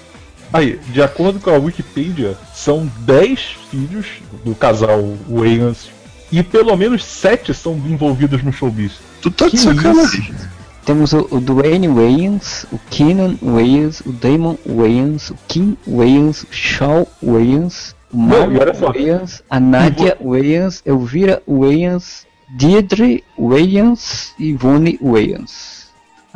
Aí, de acordo com a Wikipedia, são 10 filhos do casal Wayans e pelo menos 7 são envolvidos no showbiz.
Tu tá de
Que
sacanagem.
Temos o, o Dwayne Wayans, o Keenan Wayans, o Damon Wayans, o Kim Wayans, o Shawn Wayans, o Marlon. Wayans, a Nadia Wayans, Elvira Wayans, Deirdre Wayans e Ivone Wayans.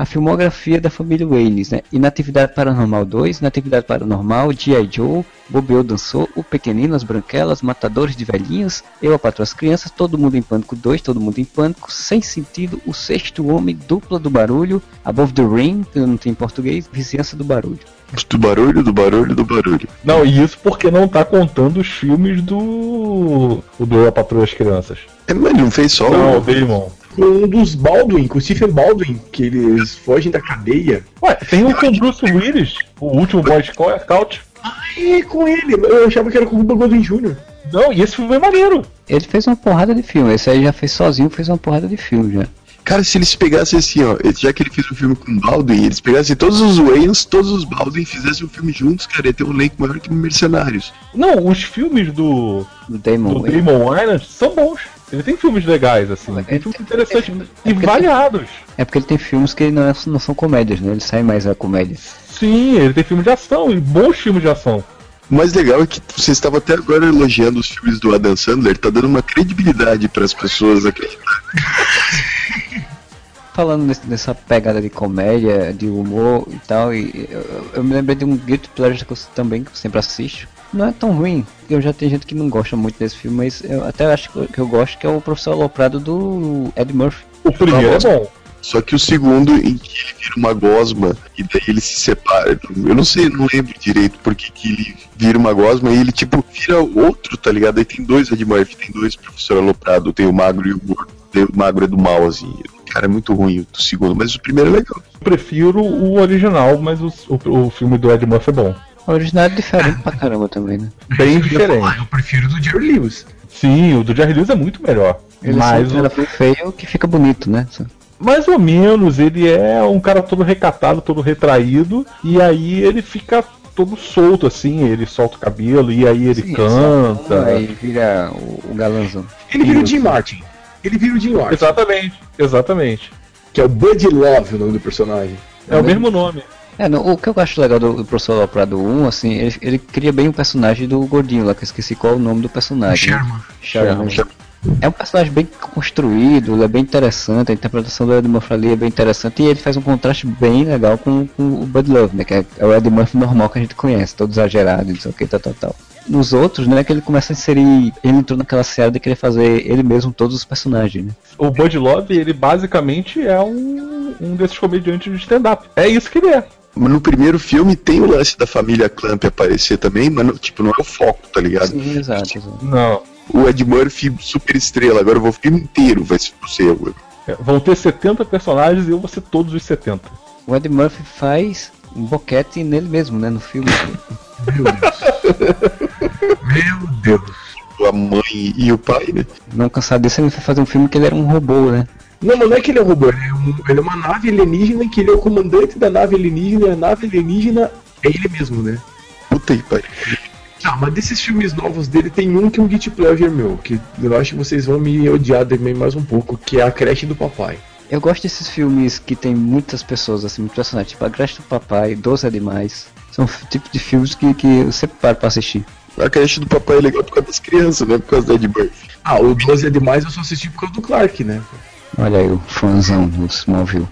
A filmografia da família Waynes, né? Inatividade Paranormal 2, Inatividade Paranormal, G.I. Joe, Bobeou Dançou, O Pequenino, As Branquelas, Matadores de Velhinhas, Eu, a Patroa as Crianças, Todo Mundo em Pânico 2, Todo Mundo em Pânico, Sem Sentido, O Sexto Homem, Dupla do Barulho, Above the Ring, que não tem em português, Vizinhança do Barulho.
Do barulho, do barulho, do barulho.
Não, e isso porque não tá contando os filmes do. O do A Patrulha das Crianças.
É, mas ele não fez só
Não,
o.
o Damon.
Com um dos Baldwin, com o Stephen Baldwin, que eles fogem da cadeia.
Ué, tem um com o Bruce Willis, o último Boy Scout.
E com ele, eu achava que era com o Cuba Gooding Jr.
Não, e esse filme é maneiro.
Ele fez uma porrada de filme, esse aí já fez sozinho, fez uma porrada de filme já.
Cara, se eles pegassem assim, ó, já que ele fez um filme com o Baldwin, eles pegassem todos os Wayans, todos os Baldwin, fizessem um filme juntos, cara, ia ter um elenco maior que Mercenários.
Não, os filmes do,
Do Damon
do. Damon Wayans são bons. Ele tem filmes legais, assim. Tem filmes
tem-
interessantes
tem filme-
e
é
variados.
É porque ele tem filmes que não, é- não são comédias, né? Ele sai mais a comédia.
Sim, ele tem filme de ação, e bons filmes de ação.
O mais legal é que você estava até agora elogiando os filmes do Adam Sandler, tá dando uma credibilidade para as pessoas acreditarem.
Falando nesse- nessa pegada de comédia, de humor e tal, e eu, eu me lembrei de um Guilty Pleasure que eu também que eu sempre assisto. Não é tão ruim, eu já tenho gente que não gosta muito desse filme, mas eu até acho que eu gosto, que é o Professor Aloprado do Ed Murphy.
O primeiro é bom.
Só que o segundo, em que ele vira uma gosma e daí ele se separa. Eu não sei, não lembro direito porque que ele vira uma gosma e ele, tipo, vira outro, tá ligado? Aí tem dois Ed Murphy, tem dois Professor Aloprado, tem o magro e o gordo. O magro é do mal, assim. Cara, é muito ruim o segundo, mas o primeiro é legal.
Eu prefiro o original, mas o, o, o filme do Ed Murphy é bom.
O original é diferente pra caramba também, né?
Bem diferente.
falar, eu prefiro do Jerry Lewis.
Sim, o do Jerry Lewis é muito melhor.
Ele
mas o,
feio que fica bonito, né?
mais ou menos, ele é um cara todo recatado, todo retraído, e aí ele fica todo solto assim, ele solta o cabelo, e aí ele
Sim,
canta.
Aí vira o, o galanzão.
Ele vira o. Jim Martin. Ele vira o Jim Martin.
Exatamente, exatamente.
Que é o Buddy Love, o nome do personagem.
É o mesmo nome.
É, no- o que eu acho legal do, Professor Aloprado 1, assim, ele, ele cria bem o personagem do gordinho lá, que eu esqueci qual é o nome do personagem.
Sherman.
Sherman. É um personagem bem construído, ele é bem interessante, a interpretação do Ed Murphy ali é bem interessante e ele faz um contraste bem legal com, com o Bud Love, né? Que é, é o Ed Murphy normal que a gente conhece, todo exagerado, não sei o que, tal, tal, tal. Nos outros, né, que ele começa a inserir, ele entrou naquela série de querer fazer ele mesmo todos os personagens, né?
O Bud Love, ele basicamente é um, um desses comediantes de stand-up. É isso que ele é.
No primeiro filme tem o lance da família Clamp aparecer também, mas não- tipo, não é o foco, tá ligado?
Sim, exato. exato.
Não.
O Ed Murphy, super estrela, agora eu vou o filme inteiro, vai ser seu.
É, Vão ter 70 personagens e eu vou ser todos os 70.
O Ed Murphy faz um boquete nele mesmo, né, no filme.
Meu Deus. Meu Deus.
A mãe e o pai, né?
Não cansado disso, ele foi fazer um filme que ele era um robô, né?
Não, não é que ele é um robô, ele é, um- ele é uma nave alienígena que ele é o comandante da nave alienígena e a nave alienígena é ele mesmo, né?
Puta que pariu.
Ah, mas desses filmes novos dele tem um que é um Guilty Pleasure meu, que eu acho que vocês vão me odiar também mais um pouco, que é a creche do papai.
Eu gosto desses filmes que tem muitas pessoas, assim, muitos personagens, tipo A Creche do Papai, Doze é Demais. São tipos de filmes que, que eu sempre paro pra assistir.
A creche do papai é legal por causa das crianças, né? Por causa do Ed Murphy.
Ah, o 12 é demais eu só assisti por causa do Clark, né?
Olha aí o fãzão do Smallville.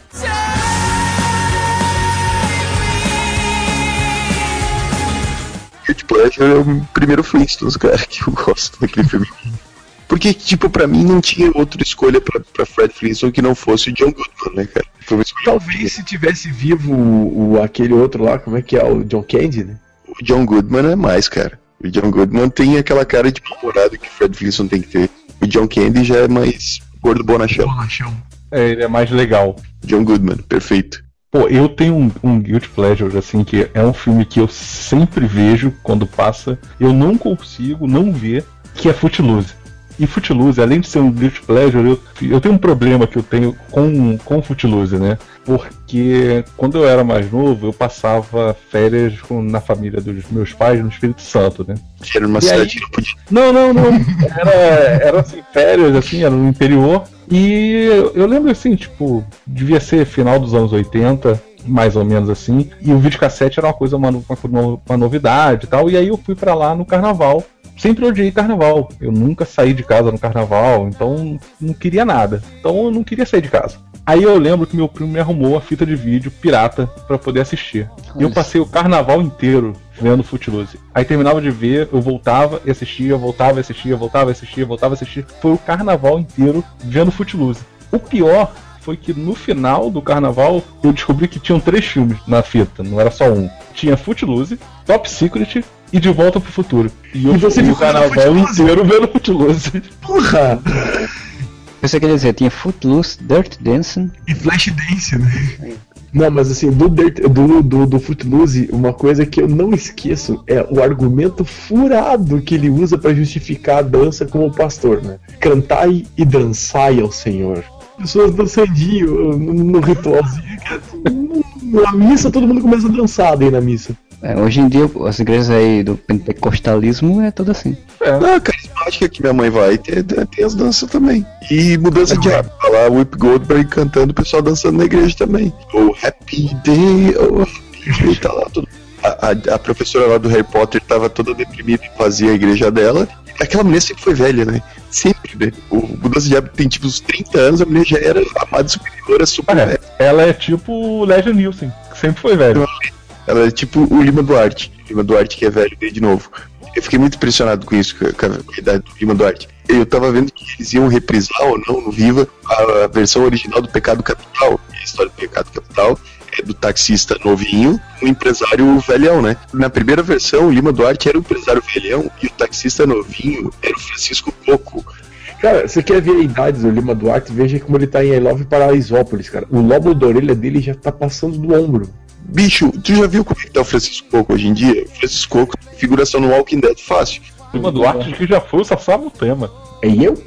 Guilty Pleasure é o primeiro Flintstones, cara, que eu gosto daquele filme. Porque, tipo, pra mim não tinha outra escolha pra, pra Fred Flintstone que não fosse o John Goodman, né, cara? Foi uma escolha
Talvez se tivesse vivo o, o- aquele outro lá, como é que é? O John Candy, né?
O John Goodman é mais, cara. O John Goodman tem aquela cara de namorado que o Fred Flintstone tem que ter. O John Candy já é mais gordo bonachão.
Bonachão.
É, ele é mais legal.
John Goodman, perfeito.
Pô, eu tenho um, um Guilty Pleasure, assim, que é um filme que eu sempre vejo quando passa. Eu não consigo não ver, que é Footloose. E Footloose, além de ser um Guilty Pleasure, eu, eu tenho um problema que eu tenho com, com Footloose, né? Porque quando eu era mais novo, eu passava férias com- na família dos meus pais no Espírito Santo, né?
Era numa
E
cidade
aí?
não podia.
Não, não, não. Era, era assim, férias, assim, era no interior. E eu, lembro assim, tipo, devia ser final dos anos 80, mais ou menos assim. E o videocassete era uma coisa, uma, uma, uma novidade e tal. E aí eu fui pra lá no carnaval. Sempre odiei carnaval. Eu nunca saí de casa no carnaval, então não queria nada. Então eu não queria sair de casa. Aí eu lembro que meu primo me arrumou a fita de vídeo pirata pra poder assistir. E eu passei o carnaval inteiro vendo Footloose. Aí terminava de ver, eu voltava e assistia, voltava e assistia, voltava e assistia, voltava e assistia. Foi o carnaval inteiro vendo Footloose. O pior foi que no final do carnaval eu descobri que tinham três filmes na fita, não era só um. Tinha Footloose, Top Secret e De Volta pro Futuro. E eu
E você
fiquei o carnaval inteiro vendo Footloose.
Porra!
Você quer dizer, tinha Footloose, Dirt Dancing.
E Flashdance, né? Não, mas assim, do, Dirt- do, do, do Footloose, uma coisa que eu não esqueço é o argumento furado que ele usa pra justificar a dança como pastor, né? Cantai e dançai ao Senhor. Pessoas dançandinho no, no ritualzinho. é Na missa, todo mundo começa a dançar daí na missa.
É, hoje em dia, as igrejas aí do pentecostalismo é tudo assim.
Ah, carismática que minha mãe vai, tem, tem as danças também. E mudança de hábito. Tá lá o Whip Goldberg cantando, o pessoal dançando na igreja também. O Happy Day, oh Happy Day, tá lá tudo. A, a- a professora lá do Harry Potter tava toda deprimida e fazia a igreja dela. Aquela mulher sempre foi velha, né? Sempre, né? O Mudança de Hábito tem tipo uns 30 anos, a mulher já era amada superior, super
É,
velha.
ela é tipo o Legend Nielsen, que sempre foi velho.
Ela é tipo o Lima Duarte. O Lima Duarte que é velho veio de novo. Eu fiquei muito impressionado com isso, com a, idade do Lima Duarte. Eu tava vendo que eles iam reprisar ou não no Viva a, versão original do Pecado Capital. A história do Pecado Capital é do taxista novinho, um empresário velhão, né? Na primeira versão, o Lima Duarte era o empresário velhão e o taxista novinho era o Francisco Coco.
Cara, você quer ver a idade do Lima Duarte? Veja como ele tá em I Love Paraisópolis, cara. O lobo da orelha dele já tá passando do ombro.
Bicho, tu já viu como é que tá o Francisco Coco hoje em dia? O Francisco Coco, figuração no Walking Dead fácil.
Lima Duarte que já foi o Sassá Tema.
É eu?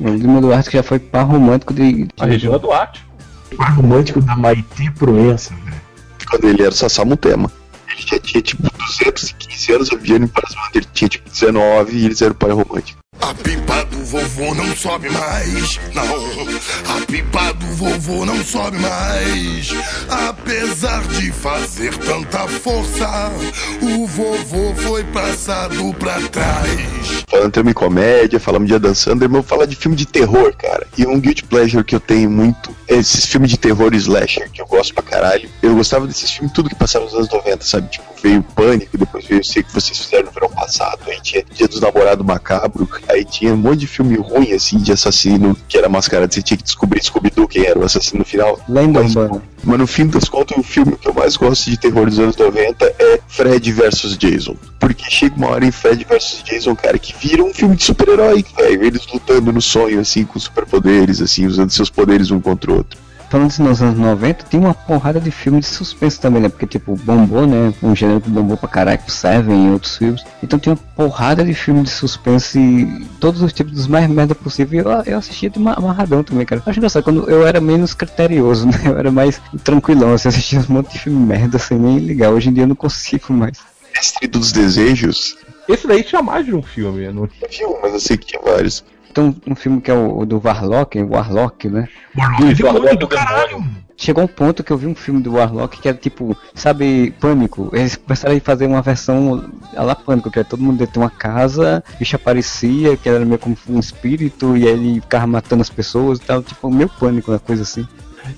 O Lima Duarte que já foi par romântico de.
A Regina Duarte.
O par romântico da Maitê Proença, velho.
quando ele era o Sassamutema. Ele já tinha tipo 215 anos, a Vianney Parasmanda ele tinha tipo 19 e eles eram pai romântico.
A pipa do vovô não sobe mais, não. A pipa do vovô não sobe mais. Apesar de fazer tanta força, o vovô foi passado pra trás.
Falando em comédia, falamos de Adam Sandler, mas de filme de terror, cara. E um guilty pleasure que eu tenho muito é esses filmes de terror slasher, que eu gosto pra caralho. Eu gostava desses filmes tudo que passava nos anos 90, sabe? Tipo, veio Pânico, depois veio Sei que vocês fizeram no verão passado, aí tinha Dia dos Namorados Macabro, aí tinha um monte de filme ruim, assim, de assassino, que era mascarado, você tinha que descobrir Scooby-Doo quem era o assassino no final.
Lenda
Mas-
urbana.
Mas no fim das contas, o filme que eu mais gosto de terror dos anos 90 é Fred vs Jason. Porque chega uma hora em Fred vs Jason, cara, que vira um filme de super-herói, velho. Eles lutando no sonho, assim, com superpoderes, assim, usando seus poderes um contra o outro.
Falando assim, nos anos 90, tem uma porrada de filmes de suspense também, né? Porque, tipo, bombou, né? Um gênero que bombou pra caralho, com Seven e outros filmes. Então tem uma porrada de filmes de suspense, todos os tipos dos mais merda possível. Eu, eu assistia de ma- amarradão também, cara. Acho engraçado, quando eu era menos criterioso, né? Eu era mais tranquilão, assim, assistia um monte de filme merda sem nem ligar. Hoje em dia eu não consigo mais.
Mestre dos Desejos,
Esse daí tinha mais de um filme. Não...
tinha um, mas eu sei que tinha vários.
Então, um filme que é o, o do Warlock, o Warlock, né?
Warlock é
Warlock
do
é
caralho.
Chegou um ponto que eu vi um filme do Warlock que era tipo, sabe, Pânico. Eles começaram a fazer uma versão a lá Pânico, que era todo mundo dentro de uma casa, o bicho aparecia, que era meio como um espírito, e aí ele ficava matando as pessoas e tal, tipo, meio Pânico, uma coisa assim.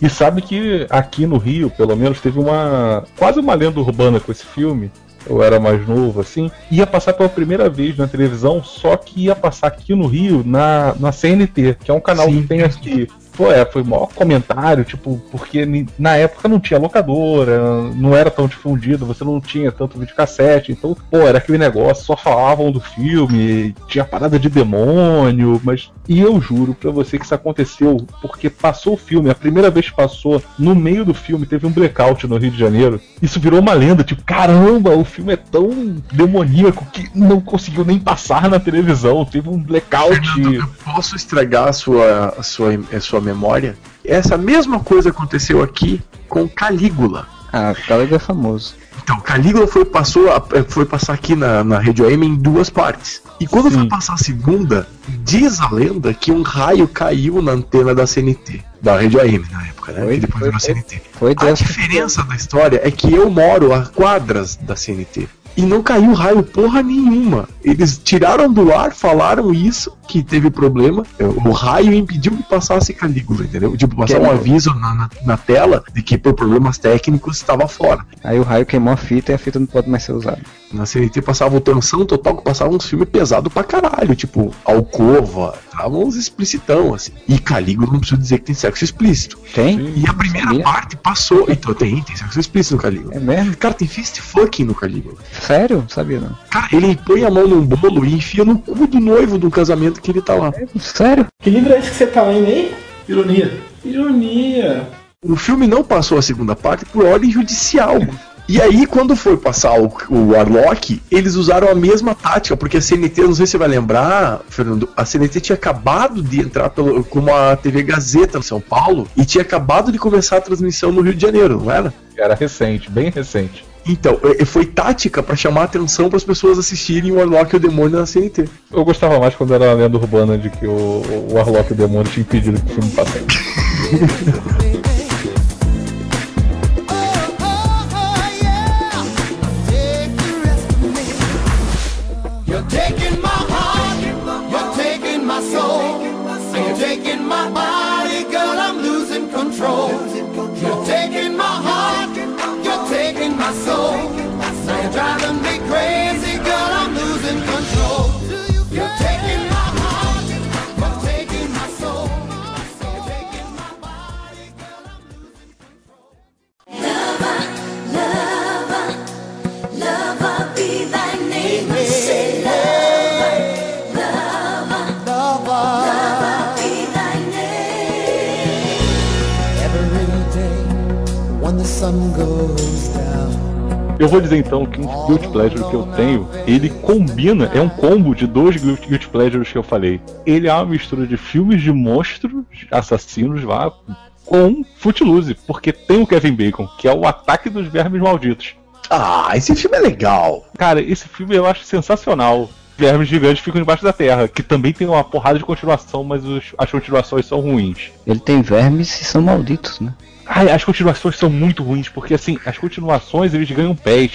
E sabe que aqui no Rio, pelo menos, teve uma. quase uma lenda urbana com esse filme. Eu era mais novo, assim. Ia passar pela primeira vez na televisão, só que ia passar aqui no Rio na, na CNT, que é um canal
Sim.
que tem aqui. Pô, é, foi maior comentário, tipo, porque na época não tinha locadora, não era tão difundido, você não tinha tanto videocassete, então, pô, era aquele negócio, só falavam do filme, tinha parada de demônio, mas. E eu juro pra você que isso aconteceu porque passou o filme, a primeira vez que passou, no meio do filme, teve um blackout no Rio de Janeiro. Isso virou uma lenda, tipo, caramba, o filme é tão demoníaco que não conseguiu nem passar na televisão, teve um blackout.
Fernando, eu posso estragar a sua, a sua, a sua memória? Essa mesma coisa aconteceu aqui com Calígula.
Ah, o Calega é famoso.
Então, Calígula foi, passou, a- foi passar aqui na, na Rede AM em duas partes. E quando
Sim.
foi passar a segunda, diz a lenda que um raio caiu na antena da CNT. Da Rede AM na época, né?
Foi,
que depois
foi,
virou
foi.
CNT.
Foi
A diferença da história é que eu moro a quadras da CNT. E não caiu raio porra nenhuma. Eles tiraram do ar, falaram isso que teve problema, o raio impediu que passasse Calígula, entendeu? Tipo, passar um aviso na, na, na tela de que por problemas técnicos estava fora.
Aí o raio queimou a fita e a fita não pode mais ser usada.
Na CNT passava o Tensão Total, que passava uns filmes pesados pra caralho, tipo Alcova, tava uns explicitão, assim. E Calígula não preciso dizer que tem sexo explícito.
Tem?
E a primeira
Sabia?
parte passou. Então tem, tem sexo explícito no Calígula.
É mesmo?
Cara, tem fist fucking no Calígula.
Sério? Sabia não.
Cara, ele põe a mão num bolo e enfia no cu do noivo do casamento que ele tá lá.
Sério?
Que livro é esse que você tá lendo aí? Ironia. Ironia.
O filme não passou a segunda parte por ordem judicial. E aí, quando foi passar o, o Warlock, eles usaram a mesma tática, porque a CNT, não sei se você vai lembrar, Fernando, a CNT tinha acabado de entrar pelo, como a TV Gazeta no São Paulo e tinha acabado de começar a transmissão no Rio de Janeiro, não era?
Era recente, bem recente.
Então, foi tática pra chamar a atenção para as pessoas assistirem o Warlock e o Demônio na CNT.
Eu gostava mais quando era a lenda urbana de que o, o Warlock e o Demônio tinham impedido que o filme passasse. Eu vou dizer então que um Guilty Pleasure que eu tenho, ele combina, é um combo de dois Guilty Pleasures que eu falei. Ele é uma mistura de filmes de monstros, assassinos lá, com Footloose, porque tem o Kevin Bacon, que é o ataque dos vermes malditos.
Ah, esse filme é legal.
Cara, esse filme eu acho sensacional. Vermes gigantes ficam debaixo da terra, que também tem uma porrada de continuação, mas os- as continuações são ruins.
Ele tem vermes e são malditos, né?
Ai, as continuações são muito ruins, porque assim, as continuações eles ganham pés.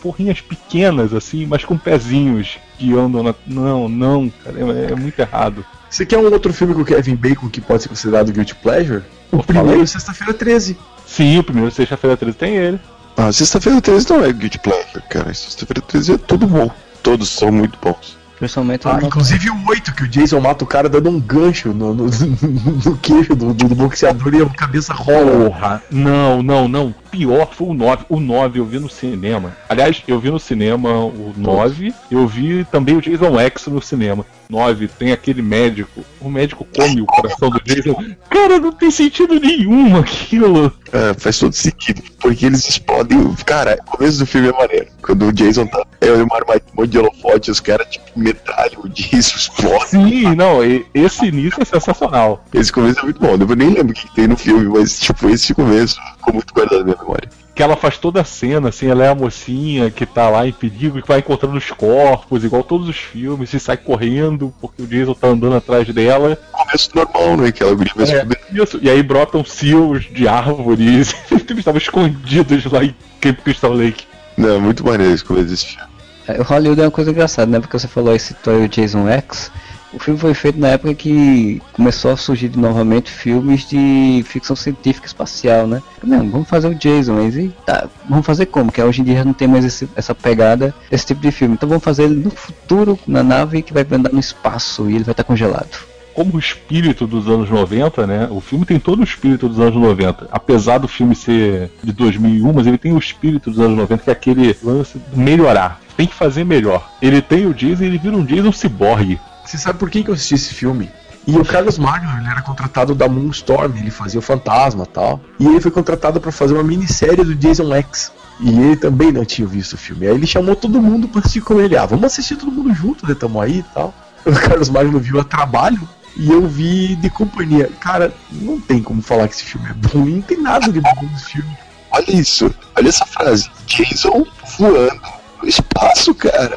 Porrinhas pequenas, assim, mas com pezinhos que andam na. Não, não, cara, é, é muito errado.
Você quer um outro filme com o Kevin Bacon que pode ser considerado Guilty Pleasure? O primeiro, Sexta-feira 13.
Sim, o primeiro sexta-feira 13 tem ele.
Ah, sexta-feira 13 não é Guilty Pleasure, cara. Sexta-feira 13 é tudo bom. Todos são muito bons.
Principalmente
Ah, inclusive o 8, que o Jason mata o cara dando um gancho no, no, no queijo do, do, do boxeador e a cabeça rola.
Porra, não, não, não. Pior foi o 9. O 9 eu vi no cinema. Aliás, eu vi no cinema o 9. Eu vi também o Jason X no cinema. 9 tem aquele médico. O médico come o coração do Jason. Cara, não tem sentido nenhum aquilo.
É, faz todo sentido, porque eles explodem. o- Cara, o começo do filme é maneiro. Quando o Jason tá. É uma armadilha, um monte de holofote, os caras, tipo, metralham o Jason, explodem.
Sim, não, e- esse início é sensacional.
Esse começo é muito bom. Eu nem lembro o que, que tem no filme, mas, tipo, esse começo ficou muito guardado na minha memória.
Que ela faz toda a cena, assim, ela é a mocinha que tá lá em perigo, que vai encontrando os corpos, igual todos os filmes, e sai correndo porque o Jason tá andando atrás dela.
Começo normal, né? Que ela se
É,
fuder.
isso. E aí brotam seals de árvores. Eles estavam escondidos lá em Camp Crystal Lake.
Não, muito maneiro esse começo desse filme.
É, O Hollywood é uma coisa engraçada, né? Porque você falou aí o Jason X. O filme foi feito na época que começou a surgir novamente filmes de ficção científica espacial, né? Não, vamos fazer o Jason, mas e tá, vamos fazer como? Que hoje em dia não tem mais esse- essa pegada, esse tipo de filme. Então vamos fazer ele no futuro, na nave que vai andar no espaço e ele vai estar congelado.
Como o espírito dos anos 90, né? O filme tem todo o espírito dos anos 90. Apesar do filme ser de 2001, mas ele tem o espírito dos anos 90, que é aquele lance melhorar. Tem que fazer melhor. Ele tem o Jason e ele vira um Jason ciborgue.
Você sabe por que, que eu assisti esse filme? E o Carlos Magno, ele era contratado da Moonstorm, ele fazia o Fantasma e tal. E ele foi contratado pra fazer uma minissérie do Jason X. E ele também não tinha visto o filme. Aí ele chamou todo mundo pra assistir com ele. Ah, vamos assistir todo mundo junto, né? Tamo aí e tal. O Carlos Magno viu a trabalho e eu vi de companhia. Cara, não tem como falar que esse filme é bom. E não tem nada de bom nesse filme.
Olha isso, olha essa frase. Jason voando no espaço, cara.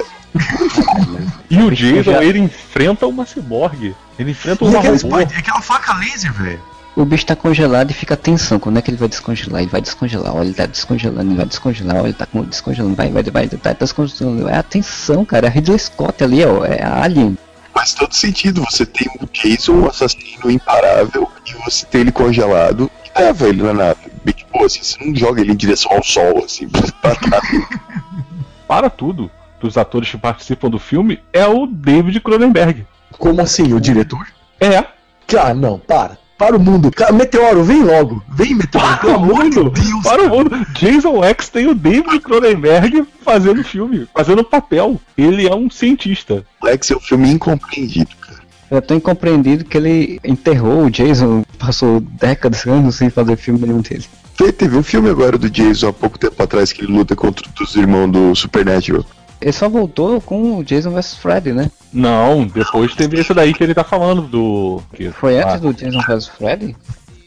E o Jason, ele enfrenta uma ciborgue. Ele enfrenta uma
aquela,
robô.
e aquela faca laser, velho.
O bicho tá congelado e fica tensão. Quando é que ele vai descongelar? Ele vai descongelar. Olha, ele tá descongelando, ele vai descongelar. Olha, ele tá descongelando. Vai, vai, vai, tá descongelando. É a tensão, cara. É a Ridley Scott ali, ó. É a Alien.
faz todo sentido. Você tem o Jason, um assassino imparável, e você tem ele congelado e leva ele na nave. Bem que, pô, assim, você não joga ele em direção ao sol, assim, pra trás.
Para tudo dos atores que participam do filme é o David Cronenberg.
Como assim, o diretor?
É.
Ah, não, para. Para o mundo. Cara, Meteoro, vem logo. Vem, Meteoro, pelo amor de Deus.
Para o mundo. Jason X tem o David Cronenberg fazendo filme, fazendo papel. Ele é um cientista.
Lex é um filme incompreendido, cara.
Eu tô incompreendido que ele enterrou o Jason, passou décadas, anos sem fazer filme nenhum dele.
Te- Teve um filme agora do Jason há pouco tempo atrás que ele luta contra os irmãos do Supernatural.
Ele só voltou com o Jason vs Freddy, né?
Não, depois teve esse daí que ele tá falando do. que-
Foi
ah,
antes do Jason vs Freddy?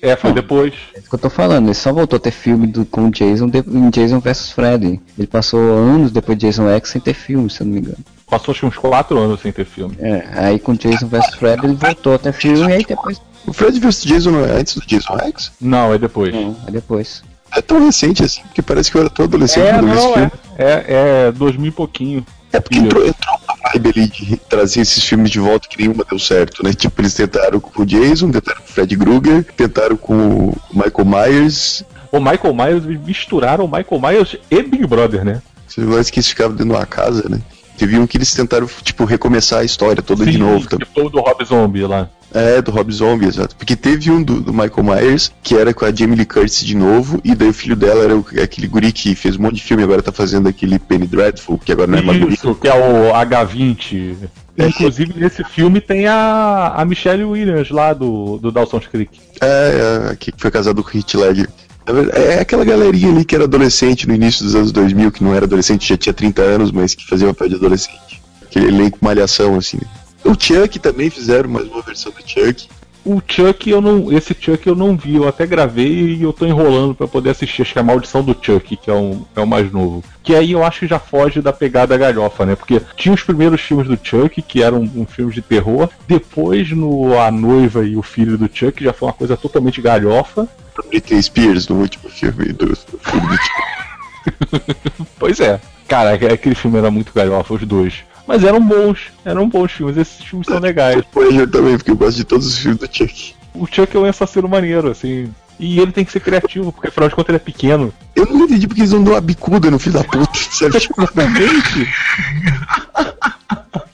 É, foi depois.
É isso que eu tô falando, ele só voltou a ter filme do, com o Jason de, em Jason vs Freddy. Ele passou anos depois de Jason X sem ter filme, se eu não me engano.
Passou acho uns 4 anos sem ter filme.
É, aí com Jason vs Freddy ele voltou a ter filme e aí depois.
O Fred vs Jason não é antes do Jason X?
Não, é depois.
Aí depois.
É tão recente assim, porque parece que eu era todo adolescente
É,
quando eu vi esse
não,
filme.
é. É, é 2000 e pouquinho.
É porque entrou, entrou uma vibe ali de trazer esses filmes de volta que nenhuma deu certo, né? Tipo, eles tentaram com o Jason, tentaram com o Fred Krueger, tentaram com o Michael Myers.
O Michael Myers misturaram o Michael Myers e Big Brother, né?
Você mais que eles ficavam dentro de uma casa, né? Teve um que eles tentaram, tipo, recomeçar a história toda de
Sim,
novo. Tá?
Tipo o do Rob Zombie lá.
É, do Rob Zombie, exato. Porque teve um do, do Michael Myers, que era com a Jamie Lee Curtis de novo, e daí o filho dela era o- aquele guri que fez um monte de filme, agora tá fazendo aquele Penny Dreadful, que agora não é mais guri.
Isso, que é o H20. Inclusive, nesse filme tem a, a Michelle Williams lá do, do Dawson's Creek.
É, é, que foi casado com o Heath Ledger. Verdade, É aquela galerinha ali que era adolescente no início dos anos 2000, que não era adolescente, já tinha 30 anos, mas que fazia papel de adolescente. Aquele elenco malhação, assim. né? O Chuck também fizeram mais uma versão do Chuck.
O Chuck, eu não. Esse Chuck eu não vi, eu até gravei e eu tô enrolando pra poder assistir. Acho que é a Maldição do Chuck, que é, um, é o mais novo. Que aí eu acho que já foge da pegada galhofa, né? Porque tinha os primeiros filmes do Chuck, que eram um, filme de terror. Depois, no A Noiva e o Filho do Chuck, já foi uma coisa totalmente galhofa.
Britney Spears no último filme do, do filme do Chuck.
Pois é. Cara, aquele filme era muito galhofa, os dois. Mas eram bons, eram bons filmes, esses filmes são legais.
Voyager também, porque eu gosto de todos os filmes do Chuck.
O Chuck é um assassino maneiro, assim. E ele tem que ser criativo, porque afinal de contas ele é pequeno.
Eu não entendi porque eles não dão uma bicuda no filho da puta, sabe?
Exatamente.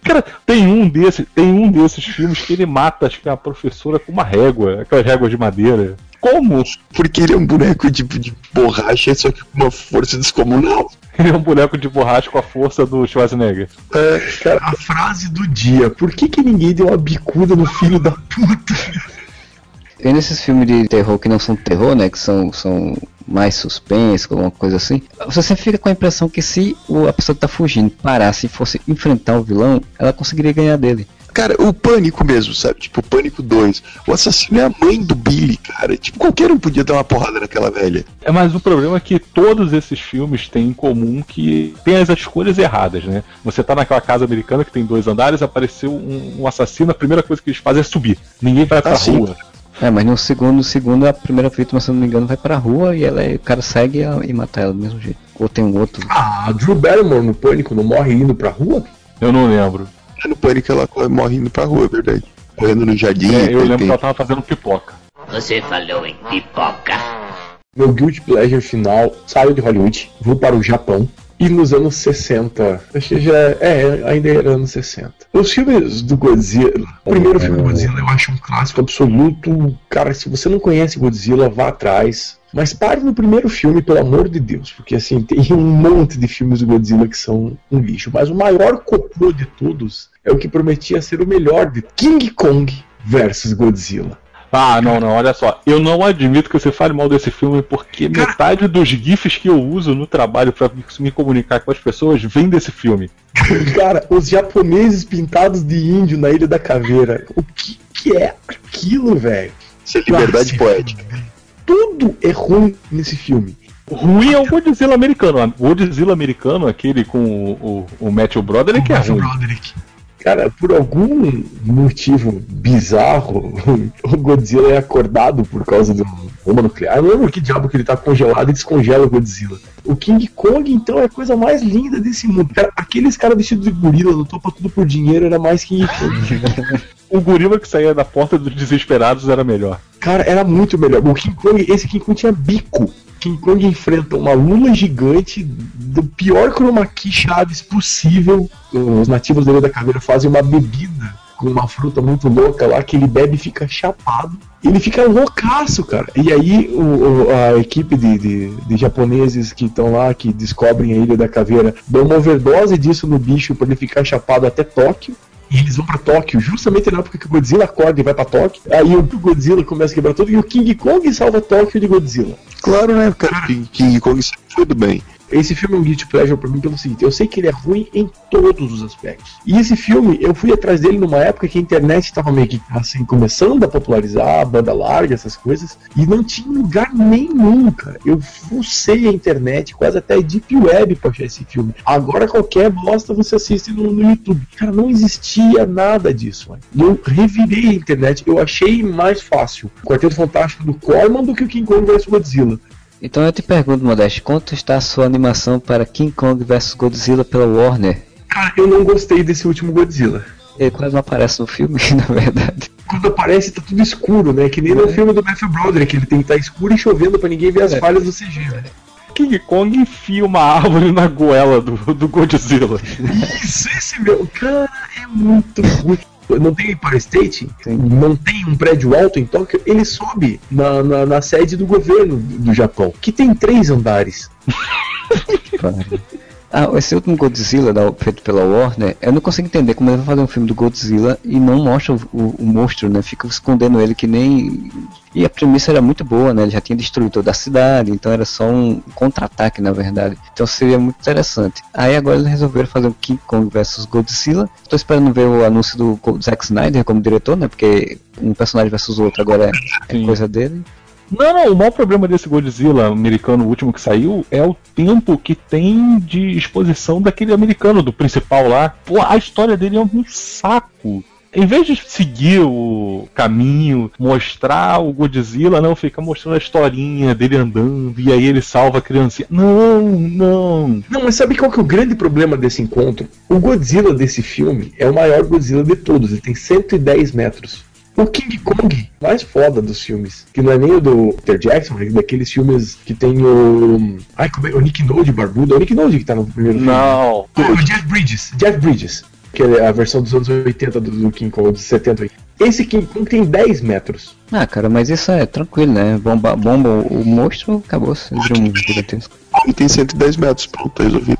Cara, tem um desses, tem um desses filmes que ele mata, acho que é a professora com uma régua, aquelas réguas de madeira. Como?
Porque ele é um boneco de, de borracha, só que com uma força descomunal.
Ele é um boneco de borracha com a força do Schwarzenegger.
É, cara, a frase do dia. Por que, que ninguém deu uma bicuda no filho da puta?
E nesses filmes de terror que não são terror, né? Que são, são mais suspense, alguma coisa assim. Você sempre fica com a impressão que se o- a pessoa que tá fugindo parasse e fosse enfrentar o vilão, ela conseguiria ganhar dele.
Cara, o Pânico mesmo, sabe? Tipo, o Pânico 2. O assassino é a mãe do Billy, cara. Tipo, qualquer um podia dar uma porrada naquela velha.
É, mas o problema é que todos esses filmes têm em comum que tem as escolhas erradas, né? Você tá naquela casa americana que tem dois andares, apareceu um, um assassino, a primeira coisa que eles fazem é subir. Ninguém vai pra
Ah, sim.
rua.
É, mas no segundo, no segundo a primeira vítima, se eu não me engano, vai pra rua e ela, é- o cara segue e, e mata ela do mesmo jeito. Ou tem um outro.
Ah, a Drew Barrymore no Pânico não morre indo pra rua?
Eu não lembro.
No Pânico ela corre- morre indo pra rua, é verdade. Correndo no jardim.
É, eu
tem-
lembro
tem-
que ela tava fazendo pipoca.
Você falou em pipoca.
Meu guilty pleasure final saiu de Hollywood, vou para o Japão. E nos anos 60, acho que já é, ainda era anos 60. Os filmes do Godzilla, o primeiro filme do Godzilla eu acho um clássico absoluto. Cara, se você não conhece Godzilla, vá atrás. Mas pare no primeiro filme, pelo amor de Deus, porque assim, tem um monte de filmes do Godzilla que são um lixo. Mas o maior cocô de todos é o que prometia ser o melhor de King Kong versus Godzilla.
Ah, não, não, olha só. Eu não admito que você fale mal desse filme, porque metade dos GIFs que eu uso no trabalho pra me- me comunicar com as pessoas vem desse filme.
Cara, os japoneses pintados de índio na Ilha da Caveira. O que, que é aquilo, velho?
Isso é liberdade poética.
Tudo é ruim nesse filme.
O ruim é o Godzilla americano. O Godzilla americano, aquele com o, o, o Matthew Broderick, é ruim.
Cara, por algum motivo bizarro, o Godzilla é acordado por causa de uma bomba nuclear. Eu lembro que diabo que ele tá congelado e descongela o Godzilla. O King Kong, então, é a coisa mais linda desse mundo. Cara, aqueles caras vestidos de gorila no topa tudo por dinheiro era mais King Kong.
O gorila que saía da porta dos desesperados era melhor.
Cara, era muito melhor. O King Kong, esse King Kong tinha bico. King Kong enfrenta uma lula gigante do pior chroma key chaves possível. Os nativos dele da caveira fazem uma bebida com uma fruta muito louca lá que ele bebe e fica chapado. Ele fica loucaço, cara. E aí o, a equipe de, de, de japoneses que estão lá, que descobrem a Ilha da Caveira, dão uma overdose disso no bicho pra ele ficar chapado até Tóquio. E eles vão pra Tóquio, justamente na época que o Godzilla acorda e vai pra Tóquio. Aí o Godzilla começa a quebrar tudo e o King Kong salva Tóquio de Godzilla.
Claro, né, cara? King, King Kong sempre foi do bem.
Esse filme é um guilty pleasure pra mim pelo seguinte, eu sei que ele é ruim em todos os aspectos. E esse filme, eu fui atrás dele numa época que a internet tava meio que assim, começando a popularizar, a banda larga, essas coisas, e não tinha lugar nenhum, cara. Eu fucei a internet, quase até Deep Web pra achar esse filme. Agora qualquer bosta você assiste no, no YouTube. Cara, não existia nada disso, mano. E eu revirei a internet, eu achei mais fácil o Quarteto Fantástico do Corman do que o King Kong vs Godzilla.
Então eu te pergunto, Modeste, quanto está a sua animação para King Kong vs Godzilla pela Warner?
Cara, eu não gostei desse último Godzilla.
Ele quase não aparece no filme, na verdade.
quando aparece tá tudo escuro, né? Que nem no filme do Matthew Broderick, que ele tem que estar escuro e chovendo pra ninguém ver as
É.
falhas do CG, né?
King Kong enfia uma árvore na goela do, do Godzilla.
Isso, esse meu, cara, é muito ruim. Não tem Empire State? Não tem um prédio alto em Tóquio? Ele sobe na, na, na sede do governo do Japão, que tem três andares.
Ah, esse último Godzilla da- feito pela Warner, eu não consigo entender como ele vai fazer um filme do Godzilla e não mostra o, o- o monstro, né? Fica escondendo ele que nem. E a premissa era muito boa, né? Ele já tinha destruído toda a cidade, então era só um contra-ataque, na verdade. Então seria muito interessante. Aí agora eles resolveram fazer o King Kong vs Godzilla. Estou esperando ver o anúncio do Zack Snyder como diretor, né? Porque um personagem versus o outro agora é, é coisa dele.
Não, não, o maior problema desse Godzilla americano, o último que saiu, é o tempo que tem de exposição daquele americano, do principal lá. Pô, a história dele é um saco. Em vez de seguir o caminho, mostrar o Godzilla, não, fica mostrando a historinha dele andando, e aí ele salva a criancinha. Não, não.
Não, mas sabe qual que é o grande problema desse encontro? O Godzilla desse filme é o maior Godzilla de todos, ele tem 110 metros. O King Kong, mais foda dos filmes, que não é nem o do Peter Jackson, é daqueles filmes que tem o. Ai, como é? O Nick Node barbudo. É o Nick Node que tá no primeiro filme.
Não.
Ah, o Jeff Bridges. Jeff Bridges. Que é a versão dos anos 80 do, do King Kong, dos 70. Esse King Kong tem 10 metros.
Ah, cara, mas isso é tranquilo, né? Bomba, bomba o monstro, acabou, ele vira um gigantesco.
Ele tem 110 metros, pronto, tá resolvido.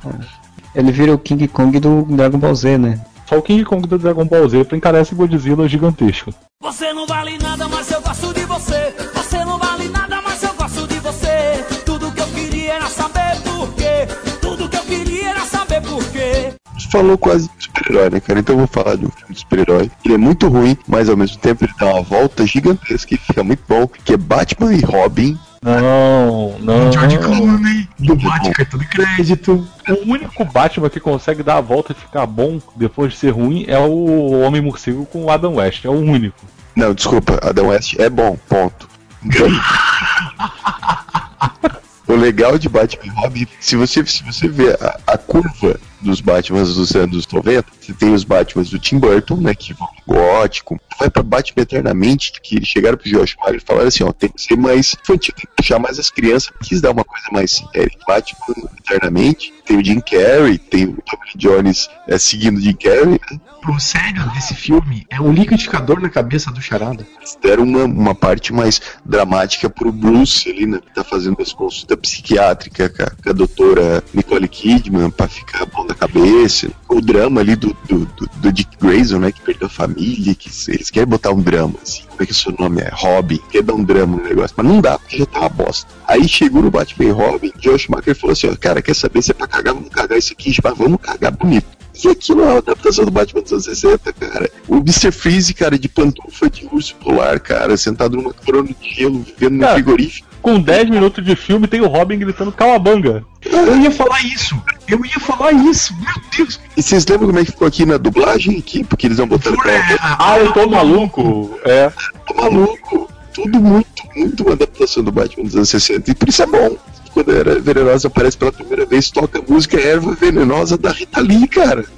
Ele vira o King Kong do Dragon Ball Z, né?
Só o King Kong do Dragon Ball Z pra encarar esse Godzilla gigantesco.
Você não vale nada, mas eu gosto de você. Você não vale nada, mas eu gosto de você. Tudo que eu queria era saber por quê. Tudo que eu queria era saber por quê.
Falou quase de super-herói, né, cara? Então eu vou falar de um filme de super-herói. Ele é muito ruim, mas ao mesmo tempo ele dá uma volta gigantesca e fica muito bom, que é Batman e Robin.
Não, não.
George Clooney, do Batman cartão de crédito.
O único Batman que consegue dar a volta e ficar bom depois de ser ruim é o Homem Morcego com o Adam West. É o único.
Não, desculpa, Adam West é bom, ponto. O legal de Batman e Robin, se você, se você vê a, a curva dos Batmans dos anos 90, você tem os Batmans do Tim Burton, né, que vão gótico, vai pra Batman Eternamente, que chegaram pro Josh Mayer e falaram assim, ó, tem que ser mais infantil, tem que puxar mais as crianças, quis dar uma coisa mais séria. Batman Eternamente, tem o Jim Carrey, tem o Tommy Jones é, seguindo o Jim Carrey, né?
O sério desse filme é um liquidificador na cabeça do Charada.
Deram uma, uma parte mais dramática pro Bruce ali, né? Que tá fazendo as consultas psiquiátricas com a, com a doutora Nicole Kidman pra ficar bom da cabeça. O drama ali do, do, do, do Dick Grayson, né? Que perdeu a família, que eles querem botar um drama, assim. Como é que o seu nome é? Robin. Quer dar um drama no negócio, mas não dá, porque já tá uma bosta. Aí chegou no Batman Robin, Josh Schumacher falou assim, ó, cara, quer saber se é pra cagar, vamos cagar isso aqui, mas vamos cagar bonito. E aquilo é uma adaptação do Batman dos anos 60, cara. O Mr. Freeze, cara, de pantufa de urso polar, cara, sentado numa corona de gelo, vivendo no
Cara,
frigorífico.
Com 10 minutos de filme tem o Robin gritando calabanga.
Eu ia falar isso. Eu ia falar isso. Meu Deus.
E vocês lembram como é que ficou aqui na dublagem? Aqui, porque eles não botaram calabanga.
Ah, eu tô maluco. É.
Tô maluco. Tudo muito, muito uma adaptação do Batman dos anos 60. E por isso é bom. Quando a Erva Venenosa aparece pela primeira vez, toca a música Erva Venenosa da Rita Lee, cara.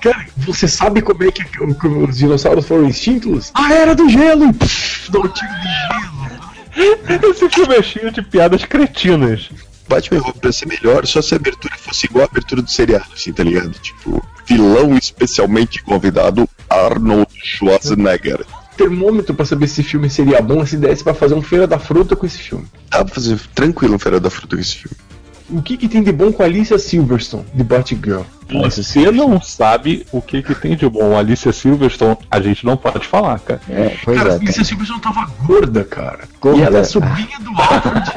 Cara, você sabe como é que, os dinossauros foram extintos? A era do gelo! Dá um tiro de gelo.
Esse filme é cheio de piadas cretinas.
Batman Robin pra ser melhor só se a abertura fosse igual a abertura do seriado, assim, tá ligado? Tipo, vilão especialmente convidado, Arnold Schwarzenegger.
Termômetro pra saber se esse filme seria bom se desse pra fazer um Feira da Fruta com esse filme.
Dá pra fazer tranquilo um Feira da Fruta com esse filme.
O que, que tem de bom com a Alicia Silverstone, de Batgirl?
Você não sabe o que, que tem de bom. Alicia Silverstone, a gente não pode falar, cara.
É, pois
cara,
é.
a Alicia Silverstone tava gorda, cara.
Gorda.
E ela é sobrinha do Alfred.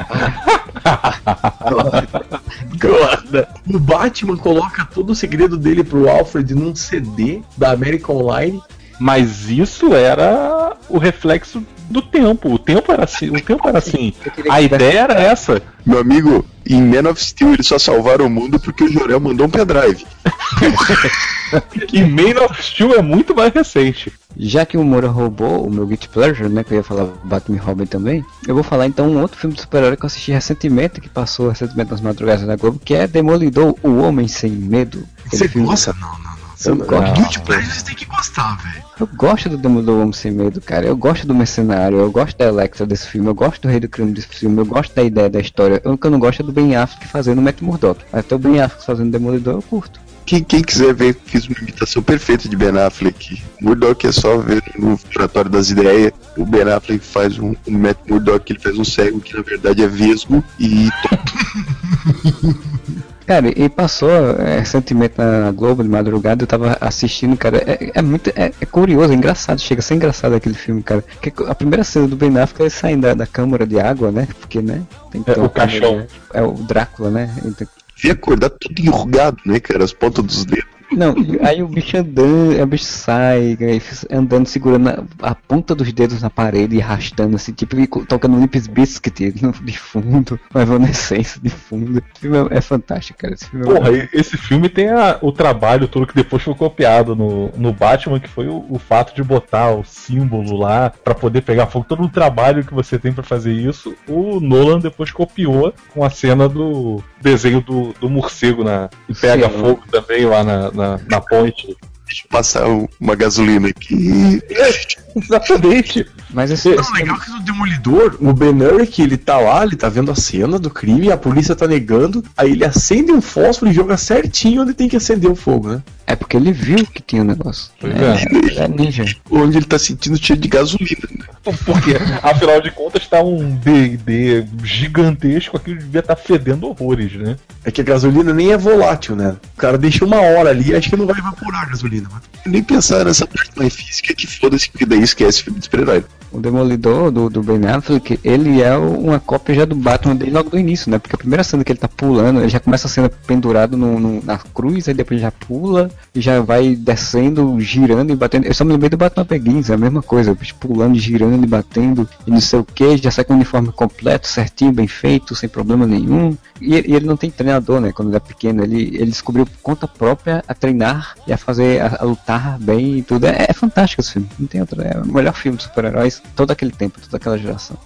gorda. O Batman coloca todo o segredo dele pro Alfred num CD da American Online.
Mas isso era o reflexo do tempo. O tempo era assim. O tempo era assim. A ideia era essa.
Meu amigo, em Man of Steel eles só salvaram o mundo porque o Jorel mandou um pendrive.
E Man of Steel é muito mais recente.
Já que o Moura roubou o meu Guilty Pleasure, né, que eu ia falar Batman Robin também, eu vou falar então um outro filme de super-herói que eu assisti recentemente, que passou recentemente nas madrugadas da Globo, que é Demolidor, o Homem Sem Medo.
Você
filme-
gosta? Não, não,
gosto.
Guilty Pleasure você tem que gostar, velho.
Eu gosto do Demolidor Homem Sem Medo, cara. Eu gosto do Mercenário, eu gosto da Electra desse filme, eu gosto do Rei do Crime desse filme, eu gosto da ideia da história. O que eu não gosto é do Ben Affleck fazendo o Matt Murdock. Até o Ben Affleck fazendo Demolidor eu curto.
Quem, quem quiser ver, fiz uma imitação perfeita de Ben Affleck. Murdock é só ver no Laboratório das Ideias. O Ben Affleck faz um, um Matt Murdock, ele faz um cego que na verdade é vesgo e
Cara, e passou é, recentemente na Globo de madrugada, eu tava assistindo, cara, é, é muito, é, é curioso, é engraçado, chega a ser engraçado aquele filme, cara. Que a primeira cena do Ben Affleck é ele saindo da, da câmara de água, né, porque, né, tem que
É, o
câmara
caixão.
de- É o Drácula, né, então,
vi acordar tudo enrugado, né, cara? As pontas dos dedos.
Não, aí o bicho andando, o bicho sai, andando, segurando a, a ponta dos dedos na parede e arrastando assim, tipo, tocando Bizkit no- de fundo, uma evanescência de fundo. Esse filme é, é fantástico, cara. Esse filme é
Porra, esse filme tem a- o trabalho todo que depois foi copiado no, no Batman, que foi o, o fato de botar o símbolo lá pra poder pegar fogo. Todo o trabalho que você tem pra fazer isso, o Nolan depois copiou com a cena do desenho do, do morcego na, e pega
Sim.
fogo também lá na, na, na ponte.
Deixa eu passar um- uma gasolina aqui.
Exatamente.
Mas esse,
Não, legal que no Demolidor, o Ben Urich, ele tá lá, ele tá vendo a cena do crime, a polícia tá negando, aí ele acende um fósforo e joga certinho onde tem que acender o fogo, né?
É porque ele viu que tinha um negócio.
Pois
É, é ninja.
Onde ele tá sentindo cheiro de gasolina. né?
Porque, afinal de contas, tá um D&D gigantesco, aquilo devia estar fedendo horrores, né?
É que a gasolina nem é volátil, né? O cara deixa uma hora ali, acho que não vai evaporar a gasolina. Mas...
Nem pensar nessa parte mais física que foda-se que daí esquece filme de super-herói.
O Demolidor do, do Ben Affleck, ele é uma cópia já do Batman dele logo do início, né? Porque a primeira cena que ele tá pulando, ele já começa a cena pendurado no, no- na cruz, aí depois já pula e já vai descendo, girando e batendo. Eu só me lembrei do Batman Begins, é a mesma coisa, pulando, girando e batendo e não sei o que, já sai com o uniforme completo, certinho, bem feito, sem problema nenhum. E, e ele não tem treinador, né? Quando ele é pequeno, ele, ele descobriu por conta própria a treinar e a fazer, a, a lutar bem e tudo. É, é fantástico esse filme, não tem outro. É o melhor filme de super-heróis todo aquele tempo, toda aquela geração.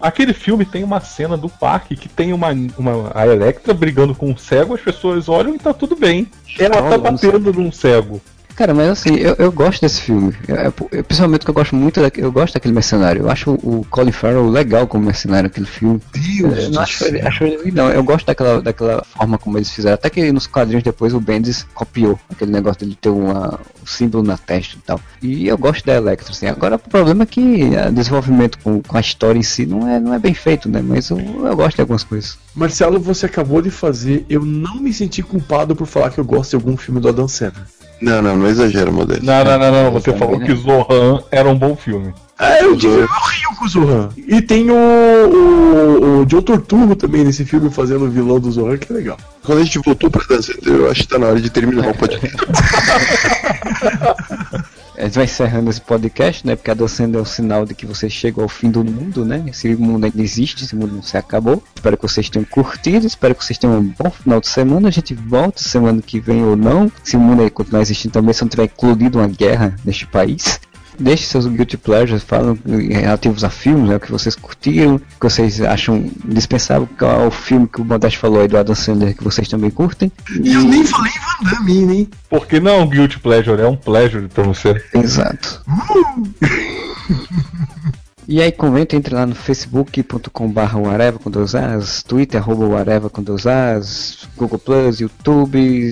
Aquele filme tem uma cena do parque que tem uma, uma a Electra brigando com um cego, as pessoas olham e tá tudo bem. Ela tá
não sei.
batendo num cego.
Cara, mas assim, eu, eu gosto desse filme. Eu, eu, eu- principalmente que eu gosto muito daquele, eu gosto daquele mercenário. Eu acho o, o Colin Farrell legal como mercenário naquele filme.
Deus
Eu não acho ele, acho ele não. Eu gosto daquela, daquela forma como eles fizeram. Até que nos quadrinhos depois o Bendis copiou aquele negócio dele ter uma, um símbolo na testa e tal. E eu gosto da Electra, assim. Agora o problema é que o desenvolvimento com, com a história em si não é, não é bem feito, né? Mas eu, eu gosto de algumas coisas.
Marcelo, você acabou de fazer eu não me sentir culpado por falar que eu gosto de algum filme do Adam Sandler.
Não, não, não exagera, Modesto.
Não, não, não, não. Você falou que Zohan era um bom filme.
É, eu, digo, eu rio com o Zohan. E tem o, o, o John Torturro também nesse filme fazendo o vilão do Zohan, que é legal.
Quando a gente voltou pra dança, eu acho que tá na hora de terminar o podcast.
A gente vai encerrando esse podcast, né? Porque a dançando é um sinal de que você chega ao fim do mundo, né? Esse mundo ainda existe, esse mundo não se acabou. Espero que vocês tenham curtido, espero que vocês tenham um bom final de semana. A gente volta semana que vem ou não. Se o mundo aí continuar existindo também, se não tiver incluído uma guerra neste país. Deixe seus guilty pleasures, falam relativos a filmes, né, o que vocês curtiram, o que vocês acham indispensável, qual é o filme que o Modesto falou aí do Adam Sandler que vocês também curtem.
E eu nem falei Van Damme, né?
Porque não é um guilty pleasure, é um pleasure pra você.
Exato. E aí comenta, entre lá no facebook.com.br Areva com dois As, Twitter, arroba o Areva com dois As, Google Plus, YouTube,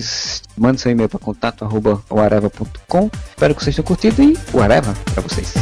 manda seu e-mail para contato arroba. Espero que vocês tenham curtido e o Areva para vocês.